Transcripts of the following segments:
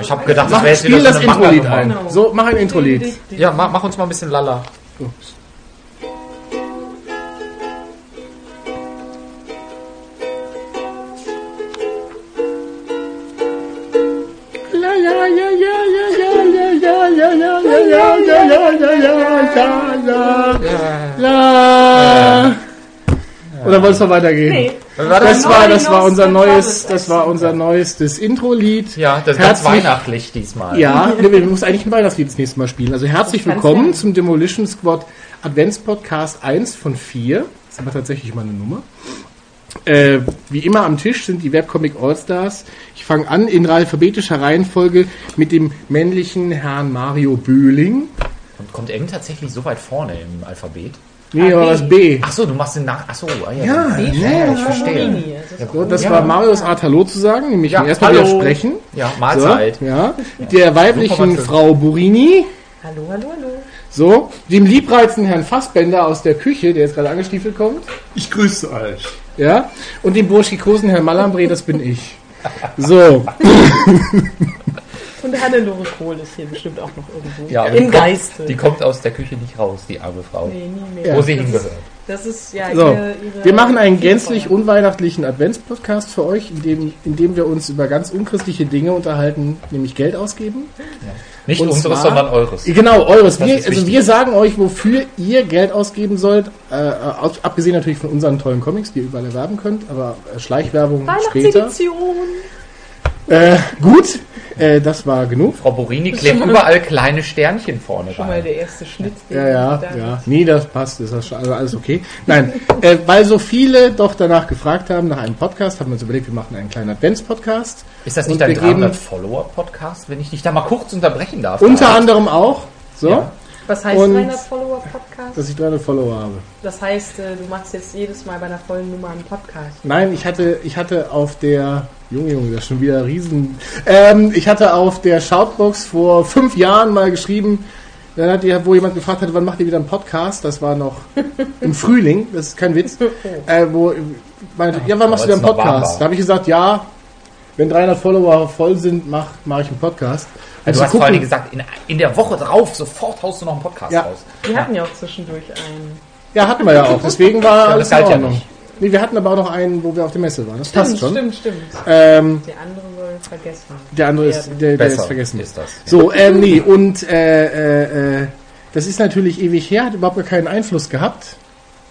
Ich habe gedacht, das Mach, wäre jetzt wieder das so eine Intro-Lied ein. So, mach ein Intro-Lied. Ja, mach, mach uns mal ein bisschen Lala. La. Oder wolltest du noch weitergehen? Nee. War Das war, das war unser Neues das war unser neuestes Intro-Lied. Ja, das ist ganz Herzlich- weihnachtlich diesmal. Ja, nee, wir müssen eigentlich ein Weihnachtslied das nächste Mal spielen. Also herzlich willkommen lernen. zum Demolition Squad Adventspodcast 1 von 4. Das ist aber tatsächlich mal eine Nummer. Äh, wie immer am Tisch sind die Webcomic Allstars. Ich fange an in alphabetischer Reihenfolge mit dem männlichen Herrn Mario Böhling. Und kommt Eng tatsächlich so weit vorne im Alphabet? Nee, Ah, aber B. das B. Ach so, du machst den nach. Ach so, ah, ja. Ja, Die ja, ich verstehe. So, das war Marios Art Hallo zu sagen, nämlich Ja, erstmal hallo. widersprechen. Ja, So, Mahlzeit. ja. Der weiblichen. Frau Burini. Hallo, hallo, hallo. So, dem liebreizenden Herrn Fassbender aus der Küche, der jetzt gerade angestiefelt kommt. Ich grüße euch. Ja, und dem burschikosen Herrn Malambre, das bin ich. So, Und Hannelore Kohl ist hier bestimmt auch noch irgendwo. Ja, Im die kommt- Geiste. Die kommt aus der Küche nicht raus, die arme Frau. nee, nie mehr. Ja. Wo sie das hingehört. Ist, das ist ja so. ihre, ihre Wir machen einen gänzlich unweihnachtlichen Adventspodcast für euch, in dem, in dem wir uns über ganz unchristliche Dinge unterhalten, nämlich Geld ausgeben. Nicht Und unseres, zwar- sondern eures. Genau, eures. Das Wir, also wichtig. wir sagen euch, wofür ihr Geld ausgeben sollt. Äh, aus- abgesehen natürlich von unseren tollen Comics, die ihr überall erwerben könnt, aber äh, Schleichwerbung später. Äh, gut, äh, das war genug. Frau Borini klebt überall kleine Sternchen vorne Schon mal der erste Schnitt. den Ja, ja, da ja. Nee, das passt, ist das schon, also alles okay. Nein, äh, weil so viele doch danach gefragt haben nach einem Podcast, haben wir uns überlegt, wir machen einen kleinen Advents-Podcast. Ist das nicht dein wir geben- 300-Follower-Podcast, wenn ich dich da mal kurz unterbrechen darf? Unter David? anderem auch, so, Ja. Was heißt Und- 300 Follower Podcast? dass ich 300 Follower habe. Das heißt, äh, du machst jetzt jedes Mal bei einer vollen Nummer einen Podcast. Nein, ich hatte, ich hatte auf der, Junge, Junge, das ist schon wieder riesen, ähm, ich hatte auf der Shoutbox vor fünf Jahren mal geschrieben, dann hat die, wo jemand gefragt hat, wann macht ihr wieder einen Podcast? Das war noch im Frühling, das ist kein Witz. Äh, wo meinte, ja, wann machst du wieder einen Podcast? Da habe ich gesagt, ja, wenn 300 Follower voll sind, mach, mach ich einen Podcast. Du Also hast vor gucken- allem gesagt, in, in der Woche drauf sofort haust du noch einen Podcast Ja. raus. Wir hatten ja auch zwischendurch einen. ja, hatten wir ja auch. Deswegen war Ja, alles in ja Ordnung. nicht. Nee, wir hatten aber auch noch einen, wo wir auf der Messe waren. Das passt schon. Stimmt, stimmt. Ähm, Der andere soll vergessen. der andere ist, der, der ist vergessen. ist das. So, ähm, nee, und äh, äh, äh, das ist natürlich ewig her, hat überhaupt gar keinen Einfluss gehabt.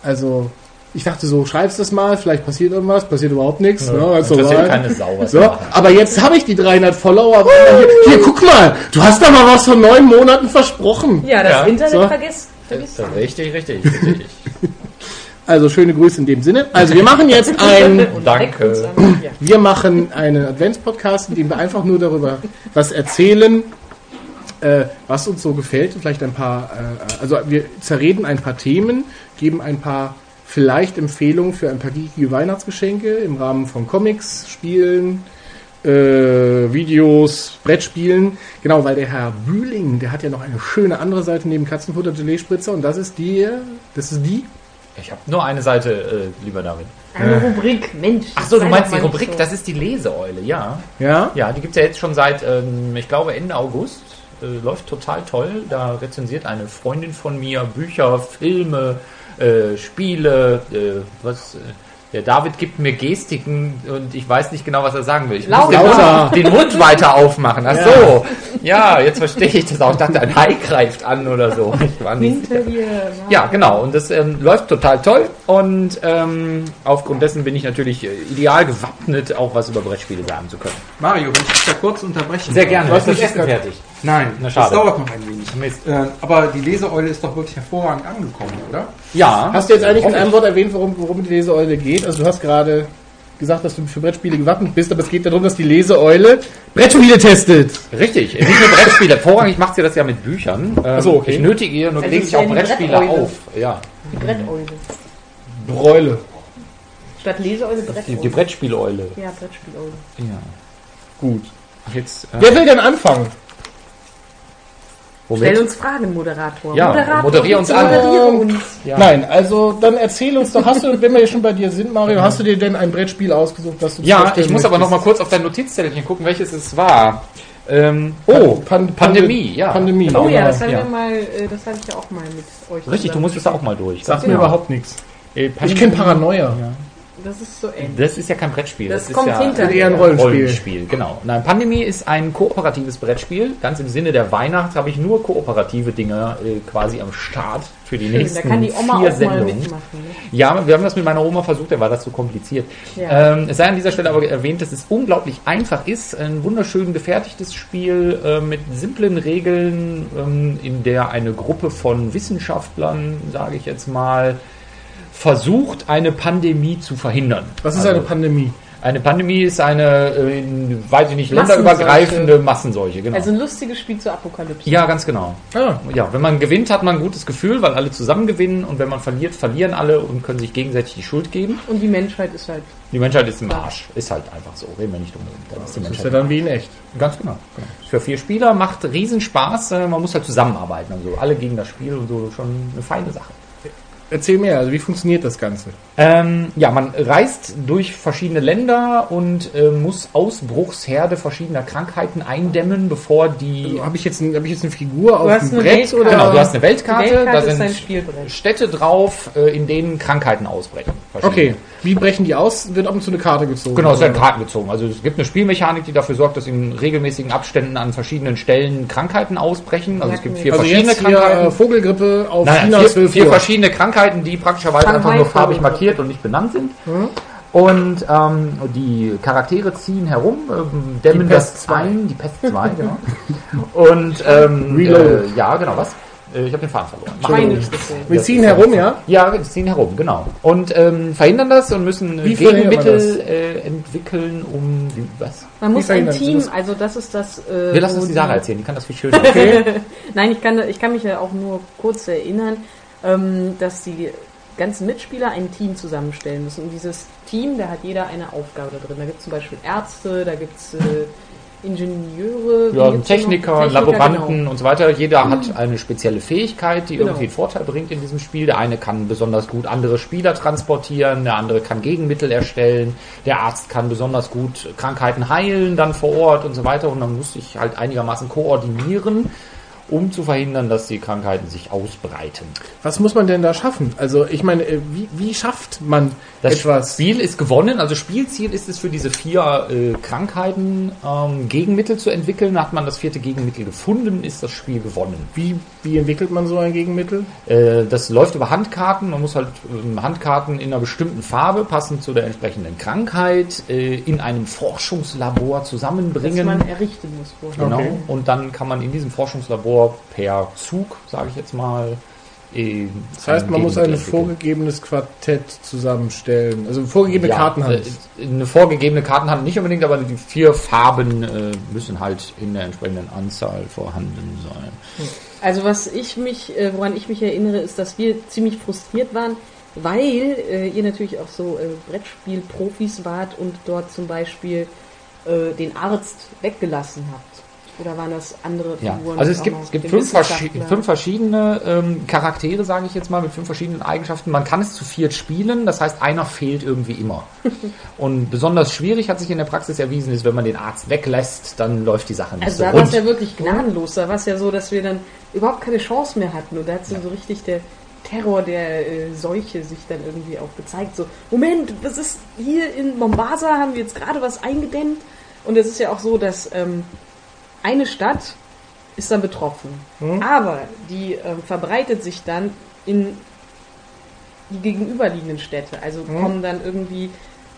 Also, ich dachte so, schreibst das mal, vielleicht passiert irgendwas, passiert überhaupt nichts. ne, ganz Interessiert normal. keine Sau, So, machen. aber jetzt habe ich die 300 Follower. Hier, hier, guck mal, du hast da mal was von neun Monaten versprochen. Ja, das Ja, Internet so. vergisst. vergisst. Richtig, richtig, richtig. Also schöne Grüße in dem Sinne. Also wir machen jetzt ein, Und Danke. wir machen einen Adventspodcast, in dem wir einfach nur darüber was erzählen, äh, was uns so gefällt. Vielleicht ein paar, äh, also wir zerreden ein paar Themen, geben ein paar vielleicht Empfehlungen für ein paar geekige Weihnachtsgeschenke im Rahmen von Comics, Spielen, äh, Videos, Brettspielen. Genau, weil der Herr Bühling, der hat ja noch eine schöne andere Seite neben Katzenfutter Gelee-Spritzer und das ist die, das ist die. Ich habe nur eine Seite, äh, lieber David. Eine Rubrik, Mensch. Ach so, du meinst die Rubrik, so. das ist die Leseeule, ja. Ja? Ja, die gibt's ja jetzt schon seit, ähm, ich glaube, Ende August. Äh, läuft total toll. Da rezensiert eine Freundin von mir Bücher, Filme, äh, Spiele, äh, was. Der David gibt mir Gestiken und ich weiß nicht genau, was er sagen will. Ich muss den Lauter. Mund, den Mund weiter aufmachen. Ach so. Ja, jetzt verstehe ich das auch. Ich dachte, ein Hai greift an oder so. Ich war nicht Hinter dir. ja, genau. Und das ähm, läuft total toll. Und ähm, aufgrund dessen bin ich natürlich äh, ideal gewappnet, auch was über Brettspiele sagen zu können. Mario, wenn ich dich da kurz unterbrechen Sehr gerne. Was ist das Essen fertig? Nein, Na, das schade. dauert noch ein wenig. Mist. Äh, aber die Leseeule ist doch wirklich hervorragend angekommen, oder? Ja. Hast du jetzt eigentlich in einem ich. Wort erwähnt, worum, worum die Leseeule geht? Also du hast gerade gesagt, dass du für Brettspiele gewappnet bist, aber es geht darum, dass die Leseeule Brettspiele testet. Richtig. Nicht nur Brettspiele. Vorrangig macht sie das ja mit Büchern. Ähm, so, okay. Ich nötige ihr nur Also gelegentlich ja auch die Brettspiele Bretteule. auf. Ja. Die Bretteule. Bräule. Statt Leseeule, Die, Bretteule. die Brettspieleule. ja, Brettspieleule. Ja. Gut. Jetzt, äh, Wer will denn anfangen? Stell womit? uns Fragen, Moderator. Ja, Moderator, moderier uns uns. Ja. Nein, also dann erzähl uns doch, hast du, wenn wir hier schon bei dir sind, Mario, hast du dir denn ein Brettspiel ausgesucht, das du Ja, ich muss aber noch mal kurz auf dein Notizzettelchen gucken, welches es war. Ähm, Oh, Pan Pan- Pandemie, ja. Pandemie. Genau. Oh ja, das hatten ja. wir mal, äh, das hatte ich ja auch mal mit euch. Richtig, du musstest da auch mal durch. Sagt Genau. mir überhaupt nichts. Äh, Ich kenne Paranoia. Ja. Das ist so ähnlich. Das ist ja kein Brettspiel. Das ist kommt ja hinterher. Eher ein Rollenspiel. Rollenspiel, genau. Nein, Pandemie ist ein kooperatives Brettspiel. Ganz im Sinne der Weihnacht habe ich nur kooperative Dinge äh, quasi am Start für die Schön, nächsten da kann die Oma vier auch mal Sendungen. mitmachen. Ne? Ja, wir haben das mit meiner Oma versucht, da war das zu kompliziert. Ja. Ähm, es sei an dieser Stelle aber erwähnt, dass es unglaublich einfach ist. Ein wunderschön gefertigtes Spiel äh, mit simplen Regeln, ähm, in der eine Gruppe von Wissenschaftlern, sage ich jetzt mal, versucht, eine Pandemie zu verhindern. Was ist Also, eine Pandemie? Eine Pandemie ist eine, äh, weiß ich nicht, länderübergreifende Massenseuche. Genau. Also ein lustiges Spiel zur Apokalypse. ja, ganz genau. Ah, Ja, wenn man gewinnt, hat man ein gutes Gefühl, weil alle zusammen gewinnen und wenn man verliert, verlieren alle und können sich gegenseitig die Schuld geben. Und die Menschheit ist halt. Die Menschheit ist im Arsch. Ist halt einfach so. Reden wir nicht drum. Dann ist die das ist ja Menschheit. dann wie in echt. Ganz genau. genau. Für vier Spieler macht riesen Spaß. Äh, Man muss halt zusammenarbeiten und so. Alle gegen das Spiel und so. Schon eine feine Sache. Erzähl mehr, also wie funktioniert das Ganze? Ähm, ja, man reist durch verschiedene Länder und äh, muss Ausbruchsherde verschiedener Krankheiten eindämmen, bevor die Also, habe ich, jetzt ein- hab ich jetzt eine Figur auf dem Brett Weltkarte. oder? Genau, du hast eine Weltkarte, Weltkarte da sind. Städte drauf, äh, in denen Krankheiten ausbrechen. Okay. Wie brechen die aus? Wird ab und zu eine Karte gezogen. Genau, es werden Karten gezogen. Also es gibt eine Spielmechanik, die dafür sorgt, dass in regelmäßigen Abständen an verschiedenen Stellen Krankheiten ausbrechen. Also es gibt vier Also verschiedene jetzt hier Krankheiten. äh, Vogelgrippe auf Nein, China vier, 12 vier Uhr. verschiedene Krankheiten, die praktischerweise einfach nur farbig markiert und nicht benannt sind. Mhm. Und ähm, die Charaktere ziehen herum, ähm, dämmen Die Pest das 2. ein, die Pest 2, genau. Und ähm, äh, ja, genau, was? Äh, ich habe den Faden verloren. Wir ziehen herum, ja? Ja, wir ziehen herum, genau. Und ähm, verhindern das und müssen äh, Wie Gegenmittel äh, entwickeln, um was? Man muss ein Team, das? also das ist das. Äh, Wir lassen uns die Sarah erzählen, die kann das viel schöner. Nein, ich kann, ich kann mich ja auch nur kurz erinnern, ähm, dass die ganzen Mitspieler ein Team zusammenstellen müssen. Und dieses Team, da hat jeder eine Aufgabe da drin. Da gibt es zum Beispiel Ärzte, da gibt es äh, Ingenieure, Ja, noch? Techniker, Laboranten genau. und so weiter. Jeder hat eine spezielle Fähigkeit, die Genau. irgendwie einen Vorteil bringt in diesem Spiel. Der eine kann besonders gut andere Spieler transportieren, der andere kann Gegenmittel erstellen, der Arzt kann besonders gut Krankheiten heilen dann vor Ort und so weiter. Und man muss sich halt einigermaßen koordinieren, um zu verhindern, dass die Krankheiten sich ausbreiten. Was muss man denn da schaffen? Also ich meine, äh, wie, wie schafft man Das etwas? Spiel ist gewonnen, also Spielziel ist es für diese vier äh, Krankheiten ähm, Gegenmittel zu entwickeln. Hat man das vierte Gegenmittel gefunden, ist das Spiel gewonnen. Wie, wie entwickelt man so ein Gegenmittel? Äh, das läuft über Handkarten. Man muss halt ähm, Handkarten in einer bestimmten Farbe, passend zu der entsprechenden Krankheit, äh, in einem Forschungslabor Das zusammenbringen. man errichten muss vorher. Genau. Okay. Und dann kann man in diesem Forschungslabor per Zug, sage ich jetzt mal, äh, Das heißt, man muss ein vorgegebenes Quartett zusammenstellen. Also vorgegebene Ja, Kartenhand. äh, Eine vorgegebene Kartenhand nicht unbedingt, aber die vier Farben äh, müssen halt in der entsprechenden Anzahl vorhanden sein. Also was ich mich, äh, woran ich mich erinnere, ist, dass wir ziemlich frustriert waren, weil äh, ihr natürlich auch so äh, Brettspiel-Profis wart und dort zum Beispiel äh, den Arzt weggelassen habt. Oder waren das andere Ja, Figuren? also es gibt, es gibt fünf, verschi fünf verschiedene ähm, Charaktere, sage ich jetzt mal, mit fünf verschiedenen Eigenschaften. Man kann es zu viert spielen, das heißt, einer fehlt irgendwie immer. Und besonders schwierig hat sich in der Praxis erwiesen, ist, wenn man den Arzt weglässt, dann läuft die Sache nicht Also so da war es ja wirklich gnadenlos. Da war es ja so, dass wir dann überhaupt keine Chance mehr hatten. Und da hat so, so richtig der Terror der äh, Seuche sich dann irgendwie auch gezeigt. So, Moment, was ist hier in Mombasa? Haben wir jetzt gerade was eingedämmt? Und es ist ja auch so, dass ähm, eine Stadt ist dann betroffen. Aber die ähm, verbreitet sich dann in die gegenüberliegenden Städte. Also kommen dann irgendwie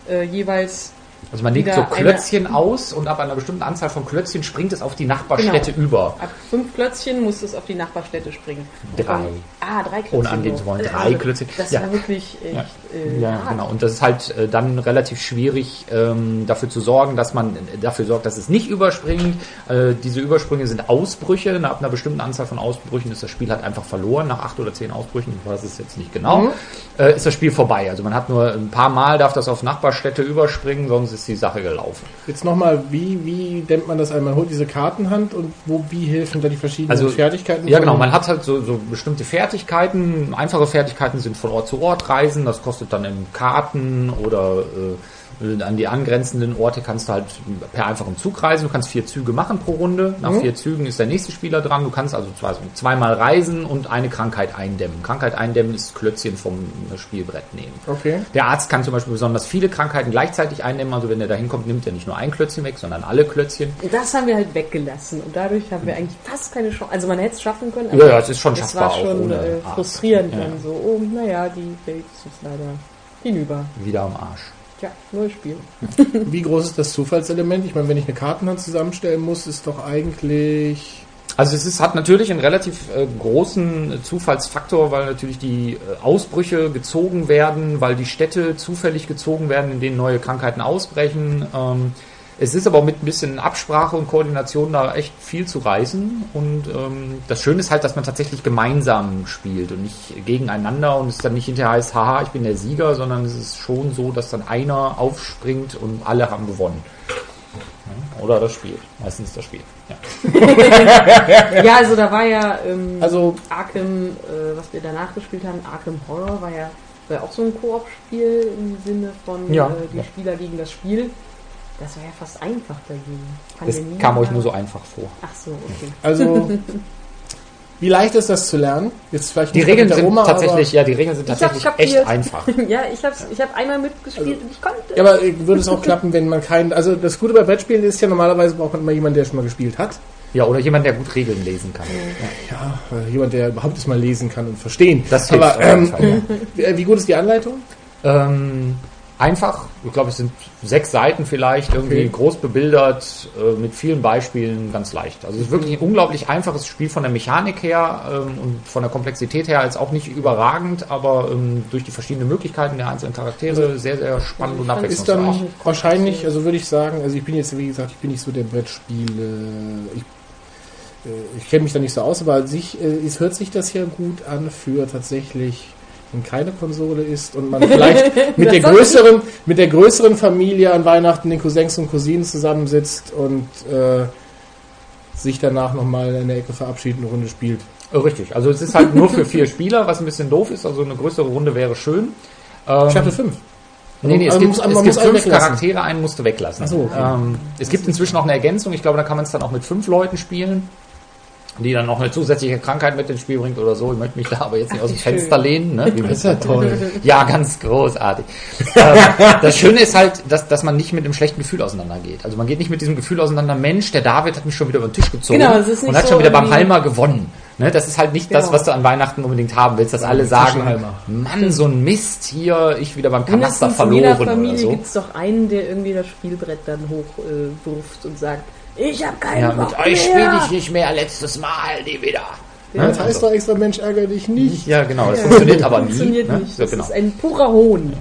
äh, jeweils Also man legt so eine- Klötzchen aus und ab einer bestimmten Anzahl von Klötzchen springt es auf die Nachbarstädte Genau. über. Ab fünf Klötzchen muss es auf die Nachbarstädte springen. Drei. Und, ah, drei Klötzchen. Ohne angeben nur. zu wollen. Also, Drei Klötzchen. Das Ja. war wirklich echt Ja. Äh, Ja, hart. genau. Und das ist halt äh, dann relativ schwierig, ähm, dafür zu sorgen, dass man äh, dafür sorgt, dass es nicht überspringt. Äh, diese Übersprünge sind Ausbrüche. Nach einer bestimmten Anzahl von Ausbrüchen ist das Spiel halt einfach verloren. Nach acht oder zehn Ausbrüchen, ich weiß es jetzt nicht genau, Mhm. äh, ist das Spiel vorbei. Also man hat nur ein paar Mal darf das auf Nachbarstädte überspringen, sonst ist die Sache gelaufen. Jetzt nochmal, wie, wie dämmt man das ein? Man holt diese Kartenhand und wo, wie helfen da die verschiedenen Also, Fertigkeiten? Ja, genau. Man hat halt so, so bestimmte Fertigkeiten. Einfache Fertigkeiten sind von Ort zu Ort reisen. Das kostet dann im Karten oder äh, an die angrenzenden Orte kannst du halt per einfachem Zug reisen. Du kannst vier Züge machen pro Runde. Nach vier Zügen ist der nächste Spieler dran. Du kannst also zwei, zweimal reisen und eine Krankheit eindämmen. Krankheit eindämmen ist Klötzchen vom Spielbrett nehmen. Okay. Der Arzt kann zum Beispiel besonders viele Krankheiten gleichzeitig eindämmen. Also wenn er da hinkommt, nimmt er nicht nur ein Klötzchen weg, sondern alle Klötzchen. Und das haben wir halt weggelassen. Und dadurch haben wir eigentlich fast keine Chance. Also man hätte es schaffen können, Ja, ja, es ist schon es schaffbar war auch schon ohne äh, frustrierend Ja. dann so. Oh, naja, die Welt ist jetzt leider hinüber. Wieder am Arsch. Tja, neues Spiel. Wie groß ist das Zufallselement? Ich meine, wenn ich eine Kartenhand zusammenstellen muss, ist doch eigentlich. Also es ist, hat natürlich einen relativ äh, großen Zufallsfaktor, weil natürlich die äh, Ausbrüche gezogen werden, weil die Städte zufällig gezogen werden, in denen neue Krankheiten ausbrechen. Ähm, es ist aber mit ein bisschen Absprache und Koordination da echt viel zu reißen. Und ähm, das Schöne ist halt, dass man tatsächlich gemeinsam spielt und nicht gegeneinander und es dann nicht hinterher heißt, haha, ich bin der Sieger, sondern es ist schon so, dass dann einer aufspringt und alle haben gewonnen. Ja, Oder das Spiel. Meistens das Spiel. Ja. Ja, also da war ja ähm, Also, Arkham, äh, was wir danach gespielt haben, Arkham Horror war ja, war ja auch so ein Koop-Spiel im Sinne von Ja, äh, die ja. Spieler gegen das Spiel. Das war ja fast einfach dagegen. Nie, kam euch nur so einfach vor. Ach so, okay. also. wie leicht ist das zu lernen? Jetzt vielleicht Die Regeln sind Oma, tatsächlich, ja, die Regeln sind tatsächlich echt einfach. ja, ich hab's, ich hab einmal mitgespielt und ich konnte. Aber, ja, aber äh, würde es auch klappen, wenn man keinen. Also das Gute bei Brettspielen ist ja normalerweise braucht man immer jemanden, der schon mal gespielt hat. Ja, oder jemand, der gut Regeln lesen kann. Ja, äh, jemand, der überhaupt es mal lesen kann und verstehen. Das hilft aber auf jeden ähm, Fall, wie, äh, wie gut ist die Anleitung? Ähm, einfach, ich glaube, es sind sechs Seiten vielleicht, irgendwie Okay. groß bebildert, äh, mit vielen Beispielen, ganz leicht. Also es ist wirklich ein unglaublich einfaches Spiel von der Mechanik her ähm, und von der Komplexität her als auch nicht überragend, aber ähm, durch die verschiedenen Möglichkeiten der einzelnen Charaktere sehr, sehr spannend und fand- Ist abwechslungsreich. dann wahrscheinlich, also würde ich sagen, also ich bin jetzt, wie gesagt, ich bin nicht so der Brettspiele. Ich, äh, ich kenne mich da nicht so aus, aber an sich, äh, es hört sich das ja gut an für tatsächlich, wenn keine Konsole ist und man vielleicht mit der größeren, mit der größeren Familie an Weihnachten den Cousins und Cousinen zusammensitzt und äh, sich danach nochmal in der Ecke verabschiedet und eine Runde spielt. Äh, Richtig, also es ist halt nur für vier Spieler, was ein bisschen doof ist, also eine größere Runde wäre schön. Ähm, Ich hatte fünf. Nee, nee, es Also gibt, muss- es gibt fünf weglassen. Charaktere, einen musst du weglassen. Ach so, okay. ähm, es gibt inzwischen auch eine Ergänzung, ich glaube, da kann man es dann auch mit fünf Leuten spielen, die dann noch eine zusätzliche Krankheit mit ins Spiel bringt oder so. Ich möchte mich da aber jetzt nicht aus dem. Fenster lehnen. Ne? Wie Das ist ja toll. ja, ganz großartig. ähm, das Schöne ist halt, dass, dass man nicht mit einem schlechten Gefühl auseinandergeht. Also man geht nicht mit diesem Gefühl auseinander, Mensch, der David hat mich schon wieder über den Tisch gezogen Genau, und hat so schon wieder beim Halmer gewonnen. Ne? Das ist halt nicht das, Genau. was du an Weihnachten unbedingt haben willst, dass alle sagen. Mann, so ein Mist hier, ich wieder beim Kanaster Mindestens in jeder verloren Familie so. gibt es doch einen, der irgendwie das Spielbrett dann hochwirft äh, und sagt, ich habe keinen Ja, Bock mit euch spiele mehr. ich nicht mehr, letztes Mal, die wieder. Ja. Das heißt doch extra, Mensch, ärgere dich nicht. Ja, genau, das Ja, funktioniert aber nie. Funktioniert ne? nicht. So, Das genau. ist ein purer Hohn.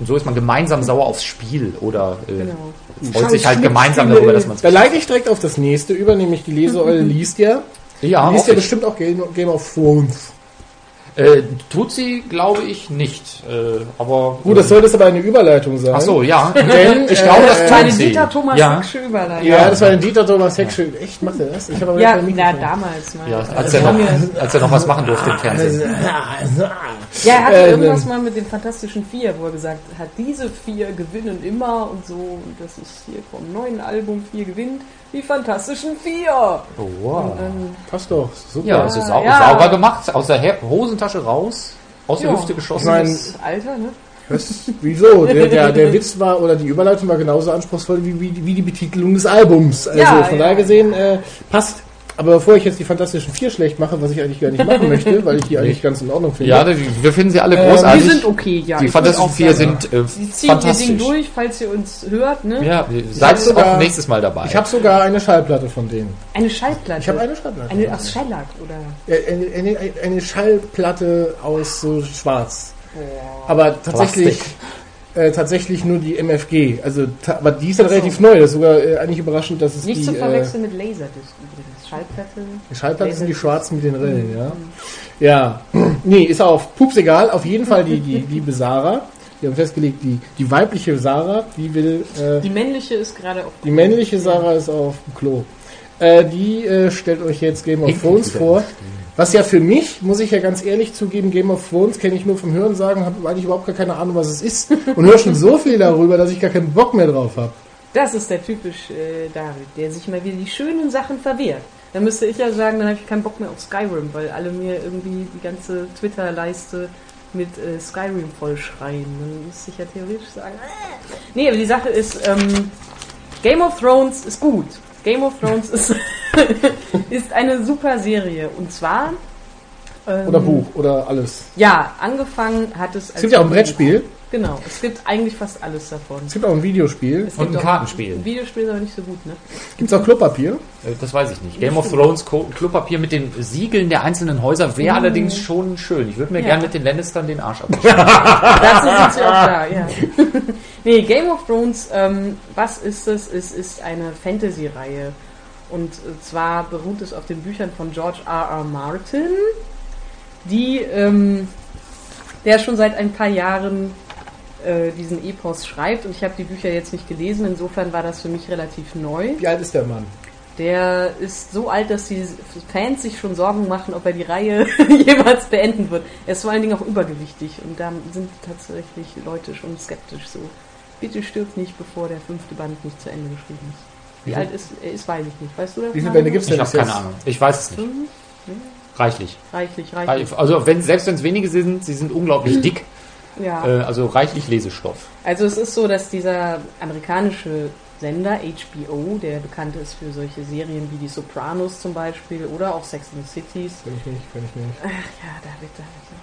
Und so ist man gemeinsam sauer aufs Spiel oder äh, Genau. freut sich halt gemeinsam darüber, dass man es Da leite ich direkt auf das nächste über, nämlich die Leseeule liest ja. Ja, liest hoffe ja ich. bestimmt auch Game, Game of Thrones. Äh, tut sie, glaube ich, nicht. Äh, aber Gut, das sollte es aber eine Überleitung sein. Ach so, ja. Denn, ich glaube, das äh, tut Eine sie. Dieter Thomas ja. Hecksche Überleitung. Ja, das war ein Dieter Thomas Hecksche. Echt, macht er das? Ich habe aber Ja, na, damals mal. Ja, Also als, wir er noch, ja- als er noch was machen durfte im Fernsehen. Ja, er hatte Äh, irgendwas ne. mal mit den Fantastischen Vier, wo er gesagt hat, diese vier gewinnen immer und so. Und das ist hier vom neuen Album Vier gewinnt. Die Fantastischen Vier. Oh, wow. Ähm, Passt doch, super. Ja, es ist sau ja. sauber gemacht. Aus der Her Hosentasche raus, aus der Ja. Hüfte geschossen. Ich mein- das Alter, ne? Was? Wieso? Der, der, der Witz war, oder die Überleitung war genauso anspruchsvoll wie, wie, wie die Betitelung des Albums. Also Ja, von ja. daher gesehen, äh, passt. Aber bevor ich jetzt die Fantastischen Vier schlecht mache, was ich eigentlich gar nicht machen möchte, weil ich die eigentlich ganz in Ordnung finde. ja, wir finden sie alle Ähm, großartig. Die sind okay, ja. die Fantastischen Vier sind äh, Sie ziehen ihr Ding fantastisch. durch, falls ihr uns hört, ne? Ja, seid sogar- auch nächstes Mal dabei. Ich habe sogar eine Schallplatte von denen. Eine Schallplatte. Ich habe eine Schallplatte. Eine aus Schellack, oder? Eine, eine, eine Schallplatte aus so schwarz. Aber tatsächlich, äh, tatsächlich nur die MFG. Also, ta- aber die ist dann Ach so. relativ neu. Das ist sogar äh, eigentlich überraschend, dass es Nicht die, zu äh, verwechseln mit Laserdisc übrigens. Schallplatte. die Schallplatten sind die schwarzen mit den Rillen, ja. Ja. Nee, ist auch pups egal. Auf jeden Fall die, die liebe Sarah Wir haben festgelegt, die, die weibliche Sarah, die will, äh, Die männliche ist gerade auf. die männliche Sarah ist auf dem Klo. Äh, die äh, stellt euch jetzt Game of Thrones vor. Was ja für mich, muss ich ja ganz ehrlich zugeben, Game of Thrones kenne ich nur vom Hören sagen, habe eigentlich überhaupt gar keine Ahnung, was es ist. Und höre schon so viel darüber, dass ich gar keinen Bock mehr drauf habe. Das ist der typisch äh, David, der sich mal wieder die schönen Sachen verwehrt. Dann müsste ich ja sagen, dann habe ich keinen Bock mehr auf Skyrim, weil alle mir irgendwie die ganze Twitter-Leiste mit äh, Skyrim vollschreien. Dann müsste ich ja theoretisch sagen, äh. nee, aber die Sache ist, ähm, Game of Thrones ist gut. Game of Thrones ist, ist eine super Serie. Und zwar... ähm, Oder Buch, oder alles. Ja, angefangen hat es... Es gibt ja auch ein Brettspiel, Genau, es gibt eigentlich fast alles davon. es gibt auch ein Videospiel. Es Und ein Kartenspiel. Ein Videospiel ist aber nicht so gut, ne? Gibt es auch Klopapier? Äh, Das weiß ich nicht. Game of Thrones Klopapier mit den Siegeln der einzelnen Häuser wäre allerdings schon schön. Ich würde mir Ja. gern mit den Lannistern den Arsch abwischen. Dazu sind sie auch da, ja. nee, Game of Thrones, ähm, was ist es? Es ist eine Fantasy-Reihe. Und zwar beruht es auf den Büchern von George R. R. Martin, die, ähm, der schon seit ein paar Jahren äh, diesen Epos schreibt. Und ich habe die Bücher jetzt nicht gelesen, insofern war das für mich relativ neu. Wie alt ist der Mann? Der ist so alt, dass die Fans sich schon Sorgen machen, ob er die Reihe jemals beenden wird. Er ist vor allen Dingen auch übergewichtig und da sind tatsächlich Leute schon skeptisch so. Bitte stirbt nicht, bevor der fünfte Band nicht zu Ende geschrieben ist. Wie alt ist er? Ist, weiß ich nicht. Weißt du das? Wie viele? Bände gibt's Ich denn habe bis jetzt? keine Ahnung. Ich weiß es nicht. Fünf? Reichlich. Reichlich, reichlich. Also wenn, selbst wenn es wenige sind, sie sind unglaublich dick. Ja. Äh, also reichlich Lesestoff. Also es ist so, dass dieser amerikanische Sender HBO, der bekannt ist für solche Serien wie die Sopranos zum Beispiel oder auch Sex and the Cities. Kenn ich nicht, kenn ich nicht. Ach ja, David, David.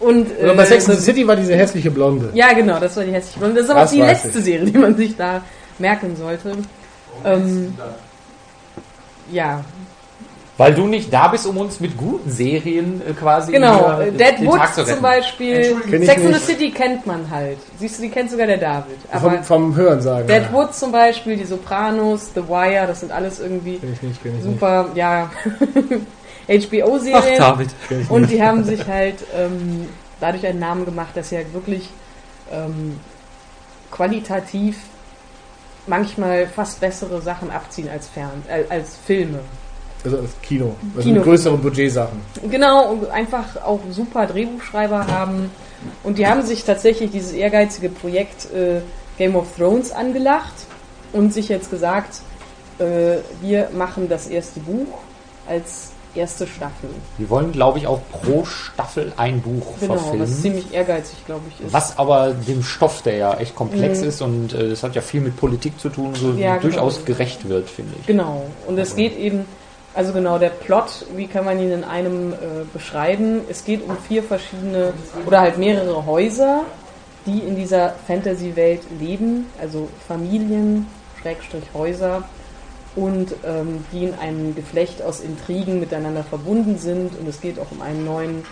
Und, Oder bei äh, Sex and the City war diese hässliche Blonde. Ja, genau, das war die hässliche Blonde. Das ist aber Das auch die letzte ich. Serie, die man sich da merken sollte. Ähm, ja, Weil du nicht da bist, um uns mit guten Serien äh, quasi genau. hier, Äh, den Deadwood Tag zu retten. zum Beispiel. Sex and the nicht. City kennt man halt. Siehst du, die kennt sogar der David. Aber Vom, vom Hören sagen. Deadwood zum Beispiel, die Sopranos, The Wire, das sind alles irgendwie Kenn ich nicht, kenn ich super, ja, HBO-Serien. David. nicht. Und die haben sich halt ähm, dadurch einen Namen gemacht, dass sie halt wirklich ähm, qualitativ manchmal fast bessere Sachen abziehen als Fern äh, als Filme. Also das Kino. Also Kino. mit größeren Budgetsachen. Genau, und einfach auch super Drehbuchschreiber haben. Und die haben sich tatsächlich dieses ehrgeizige Projekt äh, Game of Thrones angelacht und sich jetzt gesagt, äh, wir machen das erste Buch als erste Staffel. Wir wollen, glaube ich, auch pro Staffel ein Buch Genau, verfilmen. was ziemlich ehrgeizig, glaube ich, ist. Was aber dem Stoff, der ja echt komplex Mhm. ist und äh, das hat ja viel mit Politik zu tun, so Ja, genau. durchaus gerecht wird, finde ich. Genau. Und es geht eben, also genau, der Plot, wie kann man ihn in einem äh, beschreiben? Es geht um vier verschiedene oder halt mehrere Häuser, die in dieser Fantasy-Welt leben, also Familien, Schrägstrich Häuser und ähm, die in einem Geflecht aus Intrigen miteinander verbunden sind. Und es geht auch um einen neuen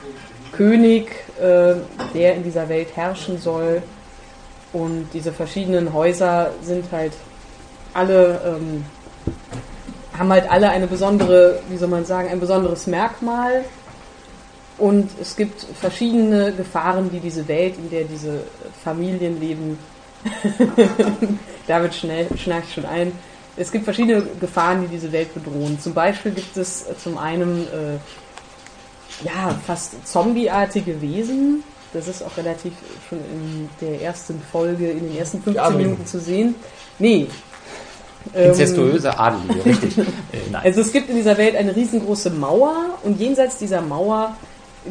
König, äh, der in dieser Welt herrschen soll. Und diese verschiedenen Häuser sind halt alle ähm, haben halt alle eine besondere, wie soll man sagen, ein besonderes Merkmal. Und es gibt verschiedene Gefahren, die diese Welt, in der diese Familien leben, David schnell, schnarcht schon ein. Es gibt verschiedene Gefahren, die diese Welt bedrohen. Zum Beispiel gibt es äh, zum einen äh, ja, fast zombieartige Wesen. Das ist auch relativ schon in der ersten Folge, in den ersten 15 Adeligen. Minuten zu sehen. Nee. Ähm, Inzestuöse Adelige, richtig. äh, nein. also es gibt in dieser Welt eine riesengroße Mauer und jenseits dieser Mauer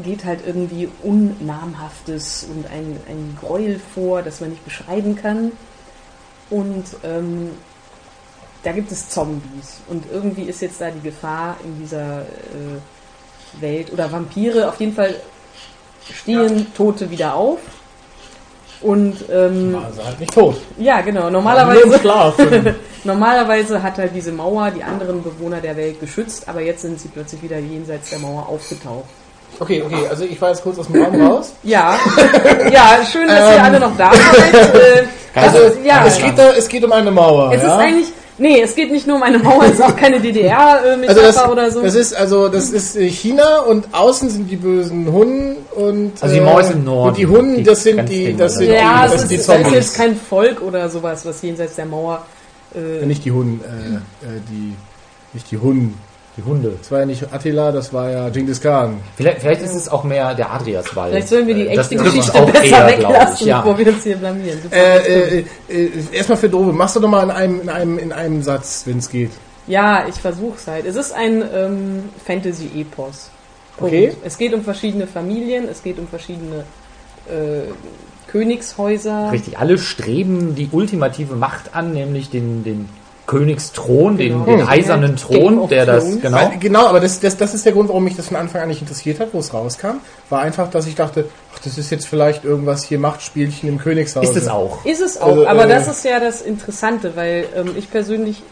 geht halt irgendwie Unnamhaftes und ein, ein Gräuel vor, das man nicht beschreiben kann. Und ähm, da gibt es Zombies. Und irgendwie ist jetzt da die Gefahr in dieser äh, Welt oder Vampire. Auf jeden Fall stehen Tote wieder auf. Und ähm, Also halt nicht tot. ja, genau. Normalerweise. Normalerweise hat halt diese Mauer die anderen Bewohner der Welt geschützt, aber jetzt sind sie plötzlich wieder jenseits der Mauer aufgetaucht. okay, okay, also ich war jetzt kurz aus dem Raum raus. Ja, ja, schön, dass ihr Ähm. alle noch da seid. Äh, Also ist- ja, es, geht da, es geht um eine Mauer. es ja? ist eigentlich, Nee, es geht nicht nur um eine Mauer, es ist auch keine DDR-Metapher Also das, oder so. das ist also das ist äh, China und außen sind die bösen Hunden und Also die äh, Mäuse im Norden. und die Hunden Die das sind die das sind ja, die, es das sind die ist, da ist Zombies. jetzt kein Volk oder sowas, was jenseits der Mauer. Äh, Äh, nicht die Hunden, äh, äh, die nicht die Hunden. Die Hunde. Das war ja nicht Attila, das war ja Genghis Khan. Vielleicht, vielleicht ist es auch mehr der Adriaswall. vielleicht sollen wir die Äh, das echte Geschichte auch besser eher, weglassen, ja. bevor wir uns hier blamieren. Äh, äh, äh, erstmal für Drobe, machst du doch mal in einem in einem in einem Satz, wenn es geht. Ja, ich versuch's halt. Es ist ein ähm, Fantasy-Epos. Okay. Es geht um verschiedene Familien, es geht um verschiedene äh, Königshäuser. Richtig, alle streben die ultimative Macht an, nämlich den, den Königsthron, Genau. den, den Hm. eisernen Thron, der das, genau. Weil, genau, aber das, das, das ist der Grund, warum mich das von Anfang an nicht interessiert hat, wo es rauskam. War einfach, dass ich dachte, ach, das ist jetzt vielleicht irgendwas hier Machtspielchen im Königshaus. Ist es auch. Ist es auch, Also, aber äh, das ist ja das Interessante, weil ähm, ich persönlich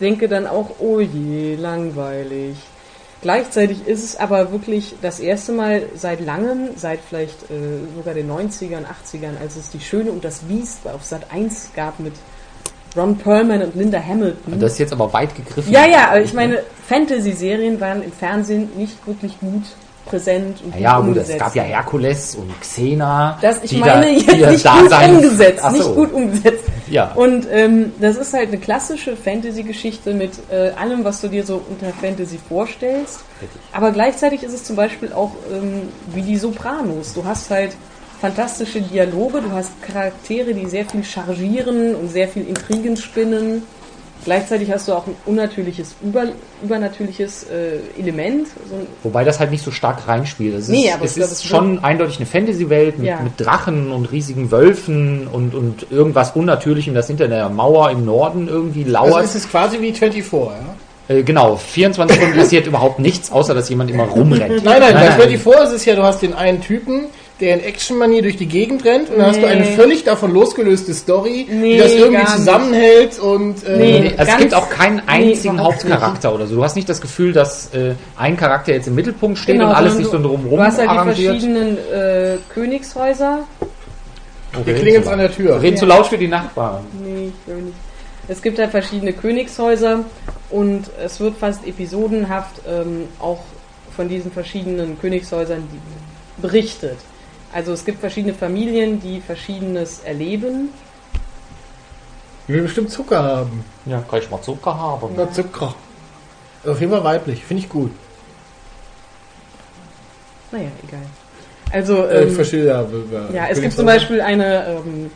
denke dann auch, oh je, langweilig. Gleichzeitig ist es aber wirklich das erste Mal seit langem, seit vielleicht äh, sogar den 90ern, 80ern, als es die Schöne und das Biest auf Sat 1 gab mit Ron Perlman und Linda Hamilton. Das ist jetzt aber weit gegriffen. ja, ja, aber ich meine, Fantasy-Serien waren im Fernsehen nicht wirklich gut präsent und Ja, gut gut, umgesetzt. es gab ja Herkules und Xena. Das, ich die meine da jetzt nicht gut Daseins- umgesetzt, so. nicht gut umgesetzt. Ja. Und ähm, das ist halt eine klassische Fantasy-Geschichte mit äh, allem, was du dir so unter Fantasy vorstellst. Richtig. Aber gleichzeitig ist es zum Beispiel auch ähm, wie die Sopranos. Du hast halt fantastische Dialoge, du hast Charaktere, die sehr viel chargieren und sehr viel Intrigen spinnen. Gleichzeitig hast du auch ein unnatürliches, über, übernatürliches äh, Element. So ein, Wobei das halt nicht so stark reinspielt. Es Nee, ist, aber es ist es schon eindeutig eine Fantasy-Welt mit, Ja. mit Drachen und riesigen Wölfen und, und irgendwas Unnatürlichem, das hinter der Mauer im Norden irgendwie lauert. Also es ist quasi wie 24, ja? Äh, genau, 24 Stunden passiert überhaupt nichts, außer dass jemand immer rumrennt. Nein, nein, Nein, bei 24 ist es ja, du hast den einen Typen, der in Action-Manier durch die Gegend rennt und dann hast du Nee. eine völlig davon losgelöste Story, Nee, die das irgendwie gar nicht. zusammenhält und äh, Nee. Nee, also es gibt auch keinen einzigen überhaupt Hauptcharakter oder so. Du hast nicht das Gefühl, dass äh, ein Charakter jetzt im Mittelpunkt steht Genau, und alles sich so du- drumherum Du hast halt die verschiedenen äh, Königshäuser. Oh, klingeln zu an der Tür. Reden zu laut für die Nachbarn. Nee, ich will nicht. Es gibt halt verschiedene Königshäuser und es wird fast episodenhaft ähm, auch von diesen verschiedenen Königshäusern die- berichtet. Also es gibt verschiedene Familien, die verschiedenes erleben. Die will bestimmt Zucker haben. Ja, kann ich mal Zucker haben. Na, Zucker. Also auf jeden Fall weiblich, finde ich gut. Naja, egal. Also Äh, ich ähm, verstehe ja. Ja, es gibt zum Beispiel eine, ähm,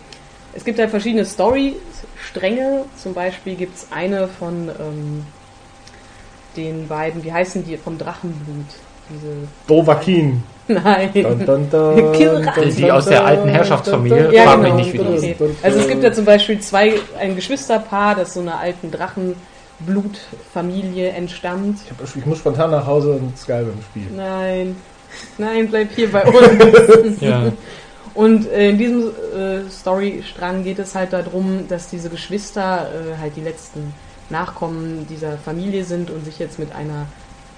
es gibt halt verschiedene Story-Stränge. Zum Beispiel gibt es eine von ähm, den beiden, wie heißen die, vom Drachenblut. Diese, Dovahkin. nein. Dun, dun, dun, Die aus der alten Herrschaftsfamilie. Ja, Frag genau. mich nicht, wie die Okay. Also es gibt ja zum Beispiel zwei, ein Geschwisterpaar, das so einer alten Drachenblutfamilie entstammt. Ich, hab, ich muss spontan nach Hause und Skyrim spielen. Nein, nein, bleib hier bei uns. Ja. Und äh, in diesem äh, Storystrang geht es halt darum, dass diese Geschwister äh, halt die letzten Nachkommen dieser Familie sind und sich jetzt mit einer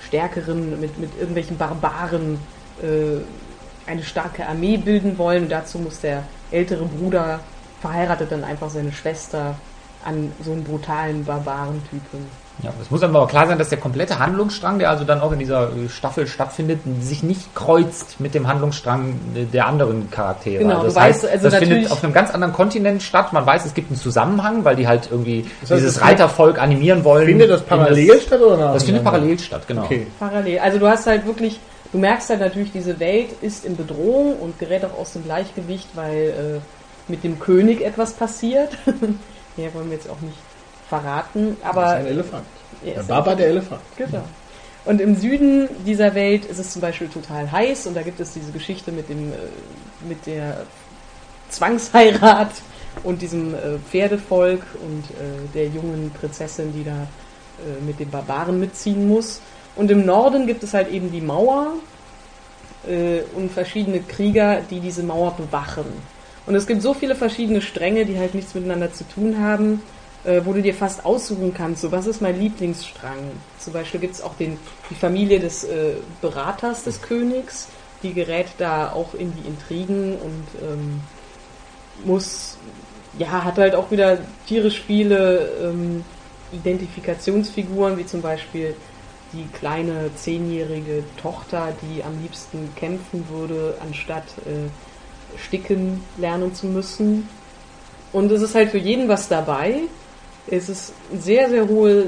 stärkeren, mit, mit irgendwelchen Barbaren äh, eine starke Armee bilden wollen. Und dazu muss der ältere Bruder verheiratet dann einfach seine Schwester an so einen brutalen Barbarentypen. Ja, es muss aber auch klar sein, dass der komplette Handlungsstrang, der also dann auch in dieser äh, Staffel stattfindet, sich nicht kreuzt mit dem Handlungsstrang äh, der anderen Charaktere. Genau, also das du heißt, weißt, also das findet natürlich- auf einem ganz anderen Kontinent statt. Man weiß, es gibt einen Zusammenhang, weil die halt irgendwie Das heißt, dieses es Reitervolk animieren wollen. Findet das In parallel statt oder? Das findet parallel statt, genau. Okay. Parallel. Also du hast halt wirklich, du merkst halt natürlich, diese Welt ist in Bedrohung und gerät auch aus dem Gleichgewicht, weil äh, mit dem König etwas passiert. Mehr wollen wir jetzt auch nicht verraten, Das aber ist ein Elefant. er Der Baba der Elefant. Genau. Und im Süden dieser Welt ist es zum Beispiel total heiß und da gibt es diese Geschichte mit dem äh, mit der Zwangsheirat und diesem äh, Pferdevolk und äh, der jungen Prinzessin, die da mit den Barbaren mitziehen muss. Und im Norden gibt es halt eben die Mauer und verschiedene Krieger, die diese Mauer bewachen. Und es gibt so viele verschiedene Stränge, die halt nichts miteinander zu tun haben, äh, wo du dir fast aussuchen kannst, so was ist mein Lieblingsstrang. Zum Beispiel gibt es auch den, die Familie des äh, Beraters des Königs, die gerät da auch in die Intrigen und ähm, muss ja, hat halt auch wieder tierisch viele ähm, Identifikationsfiguren, wie zum Beispiel die kleine zehnjährige Tochter, die am liebsten kämpfen würde, anstatt äh, sticken lernen zu müssen. Und es ist halt für jeden was dabei. Es ist sehr, sehr hohe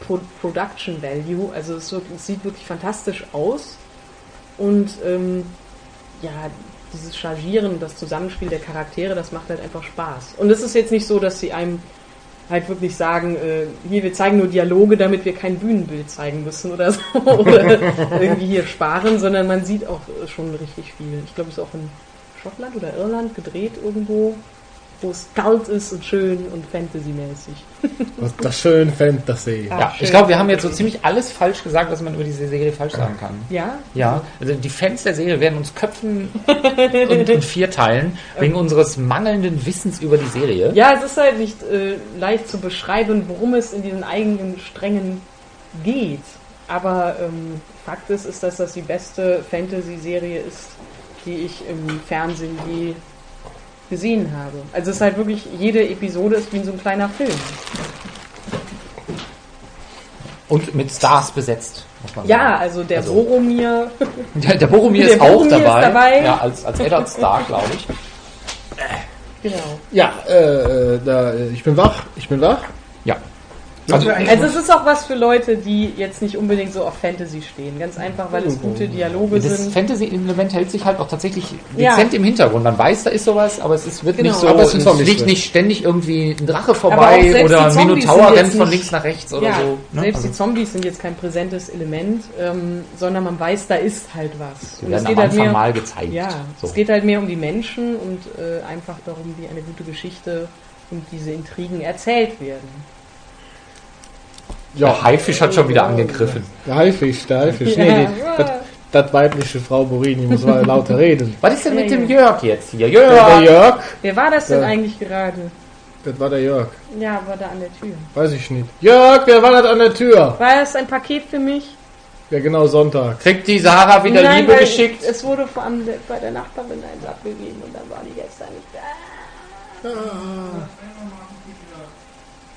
Pro Production Value. Also es, wirkt, es sieht wirklich fantastisch aus. Und ähm, ja, dieses Chargieren, das Zusammenspiel der Charaktere, das macht halt einfach Spaß. Und es ist jetzt nicht so, dass sie einem halt wirklich sagen, äh, hier, wir zeigen nur Dialoge, damit wir kein Bühnenbild zeigen müssen oder so. oder irgendwie hier sparen, sondern man sieht auch schon richtig viel. Ich glaube, es ist auch in Schottland oder Irland gedreht irgendwo, wo es kalt ist und schön und fantasymäßig. Was das schön Fantasy. Ah, Ja, schön. ich glaube, wir haben jetzt so ziemlich alles falsch gesagt, was man über diese Serie falsch sagen kann. Ja? Ja, also die Fans der Serie werden uns köpfen und in vier teilen, wegen unseres mangelnden Wissens über die Serie. Ja, es ist halt nicht äh, leicht zu beschreiben, worum es in diesen eigenen Strängen geht. Aber ähm, Fakt ist, ist, dass das die beste Fantasy-Serie ist, die ich im Fernsehen je gesehen habe. Also es ist halt wirklich, jede Episode ist wie so ein kleiner Film. Und mit Stars besetzt, muss man Ja, sagen. also der Also- Boromir, Der, der Boromir Der ist auch Boromir ist dabei. dabei. Ja, als, als Eddard Stark, glaube ich. genau. Ja, äh, äh, da, ich bin wach, ich bin wach. Ja. Also, Also, es ist auch was für Leute, die jetzt nicht unbedingt so auf Fantasy stehen. Ganz einfach, weil es gute Dialoge das sind. Fantasy-Element hält sich halt auch tatsächlich Ja. dezent im Hintergrund. Man weiß, da ist sowas, aber es ist, wird Genau. nicht so, Aber es es fliegt drin. nicht ständig irgendwie ein Drache vorbei oder ein Minotaur rennt von nicht- links nach rechts oder ja, so. ne? selbst Also- die Zombies sind jetzt kein präsentes Element, ähm, sondern man weiß, da ist halt was. Die Und es werden am geht halt Anfang mehr, mal gezeigt. ja, so. es geht halt mehr um die Menschen und äh, einfach darum, wie eine gute Geschichte und diese Intrigen erzählt werden. Der Haifisch hat schon wieder angegriffen. Der Haifisch, der Haifisch. Ja. Nee, die, das, das weibliche Frau Borini muss mal lauter reden. Was ist denn mit Ja, dem ja. Jörg jetzt hier? Der, der Jörg! Jörg, Wer war das denn Ja. eigentlich gerade? das war der Jörg. Ja, war da an der Tür. Weiß ich nicht. Jörg, wer war das an der Tür? War das ein Paket für mich? Ja, genau, Sonntag. Kriegt die Sarah wieder Nein, Liebe geschickt? Es wurde vor allem der- bei der Nachbarin eins abgegeben und dann war die gestern nicht da.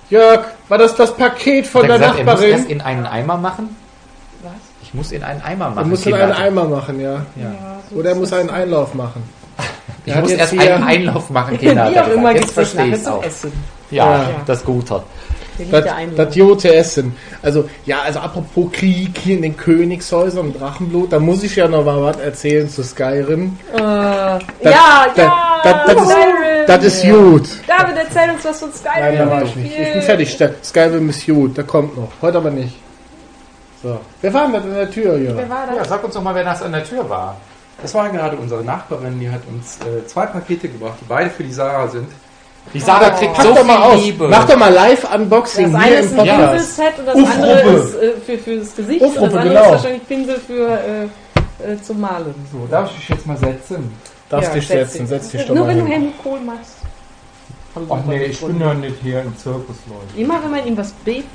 Jörg, war das das Paket von Hat er der gesagt, er muss Nachbarin? erst in einen Eimer machen? Was? Ich muss in einen Eimer machen. Er muss Kinder. einen Eimer machen, ja. Ja. so Oder er muss das. einen Einlauf machen. Ich Er muss jetzt erst einen Einlauf machen, Kinder. Wie auch immer Jetzt gibt es verstehe nachher ich es zum auch. Essen. Ja, Ja. das Gute. Das, das Jote Essen. Also, ja, also apropos Krieg hier in den Königshäusern und Drachenblut, da muss ich ja noch mal was erzählen zu Skyrim. Äh, ja, Das- ja, das, das, das, ist, Skyrim. das ist gut. David, erzähl uns was von Skyrim. Nein, da war ich nicht. Ich bin fertig. Skyrim ist gut. Da kommt noch. Heute aber nicht. So. Wer war denn das an der Tür, Wer Jörg? war Ja, das? sag uns doch mal, wer das an der Tür war. Das war gerade unsere Nachbarin, die hat uns äh, zwei Pakete gebracht, die beide für die Sarah sind. Die Sarah Oh. kriegt so doch mal viel aus. Liebe. Mach doch mal Live-Unboxing Das hier eine im ist ein Podcast. Pinselset und das Uff, andere ist äh, für, für das Gesicht Uff, und das andere genau. ist wahrscheinlich Pinsel für äh, äh, zum Malen. So, darf ich dich jetzt mal setzen? Darfst Ja, dich setz setzen. Setz dich doch Nur mal wenn du hin. Helmut Kohl machst. Ach nee, ich bin ja nicht hier im Zirkus, Leute. Immer wenn man ihm was bebt,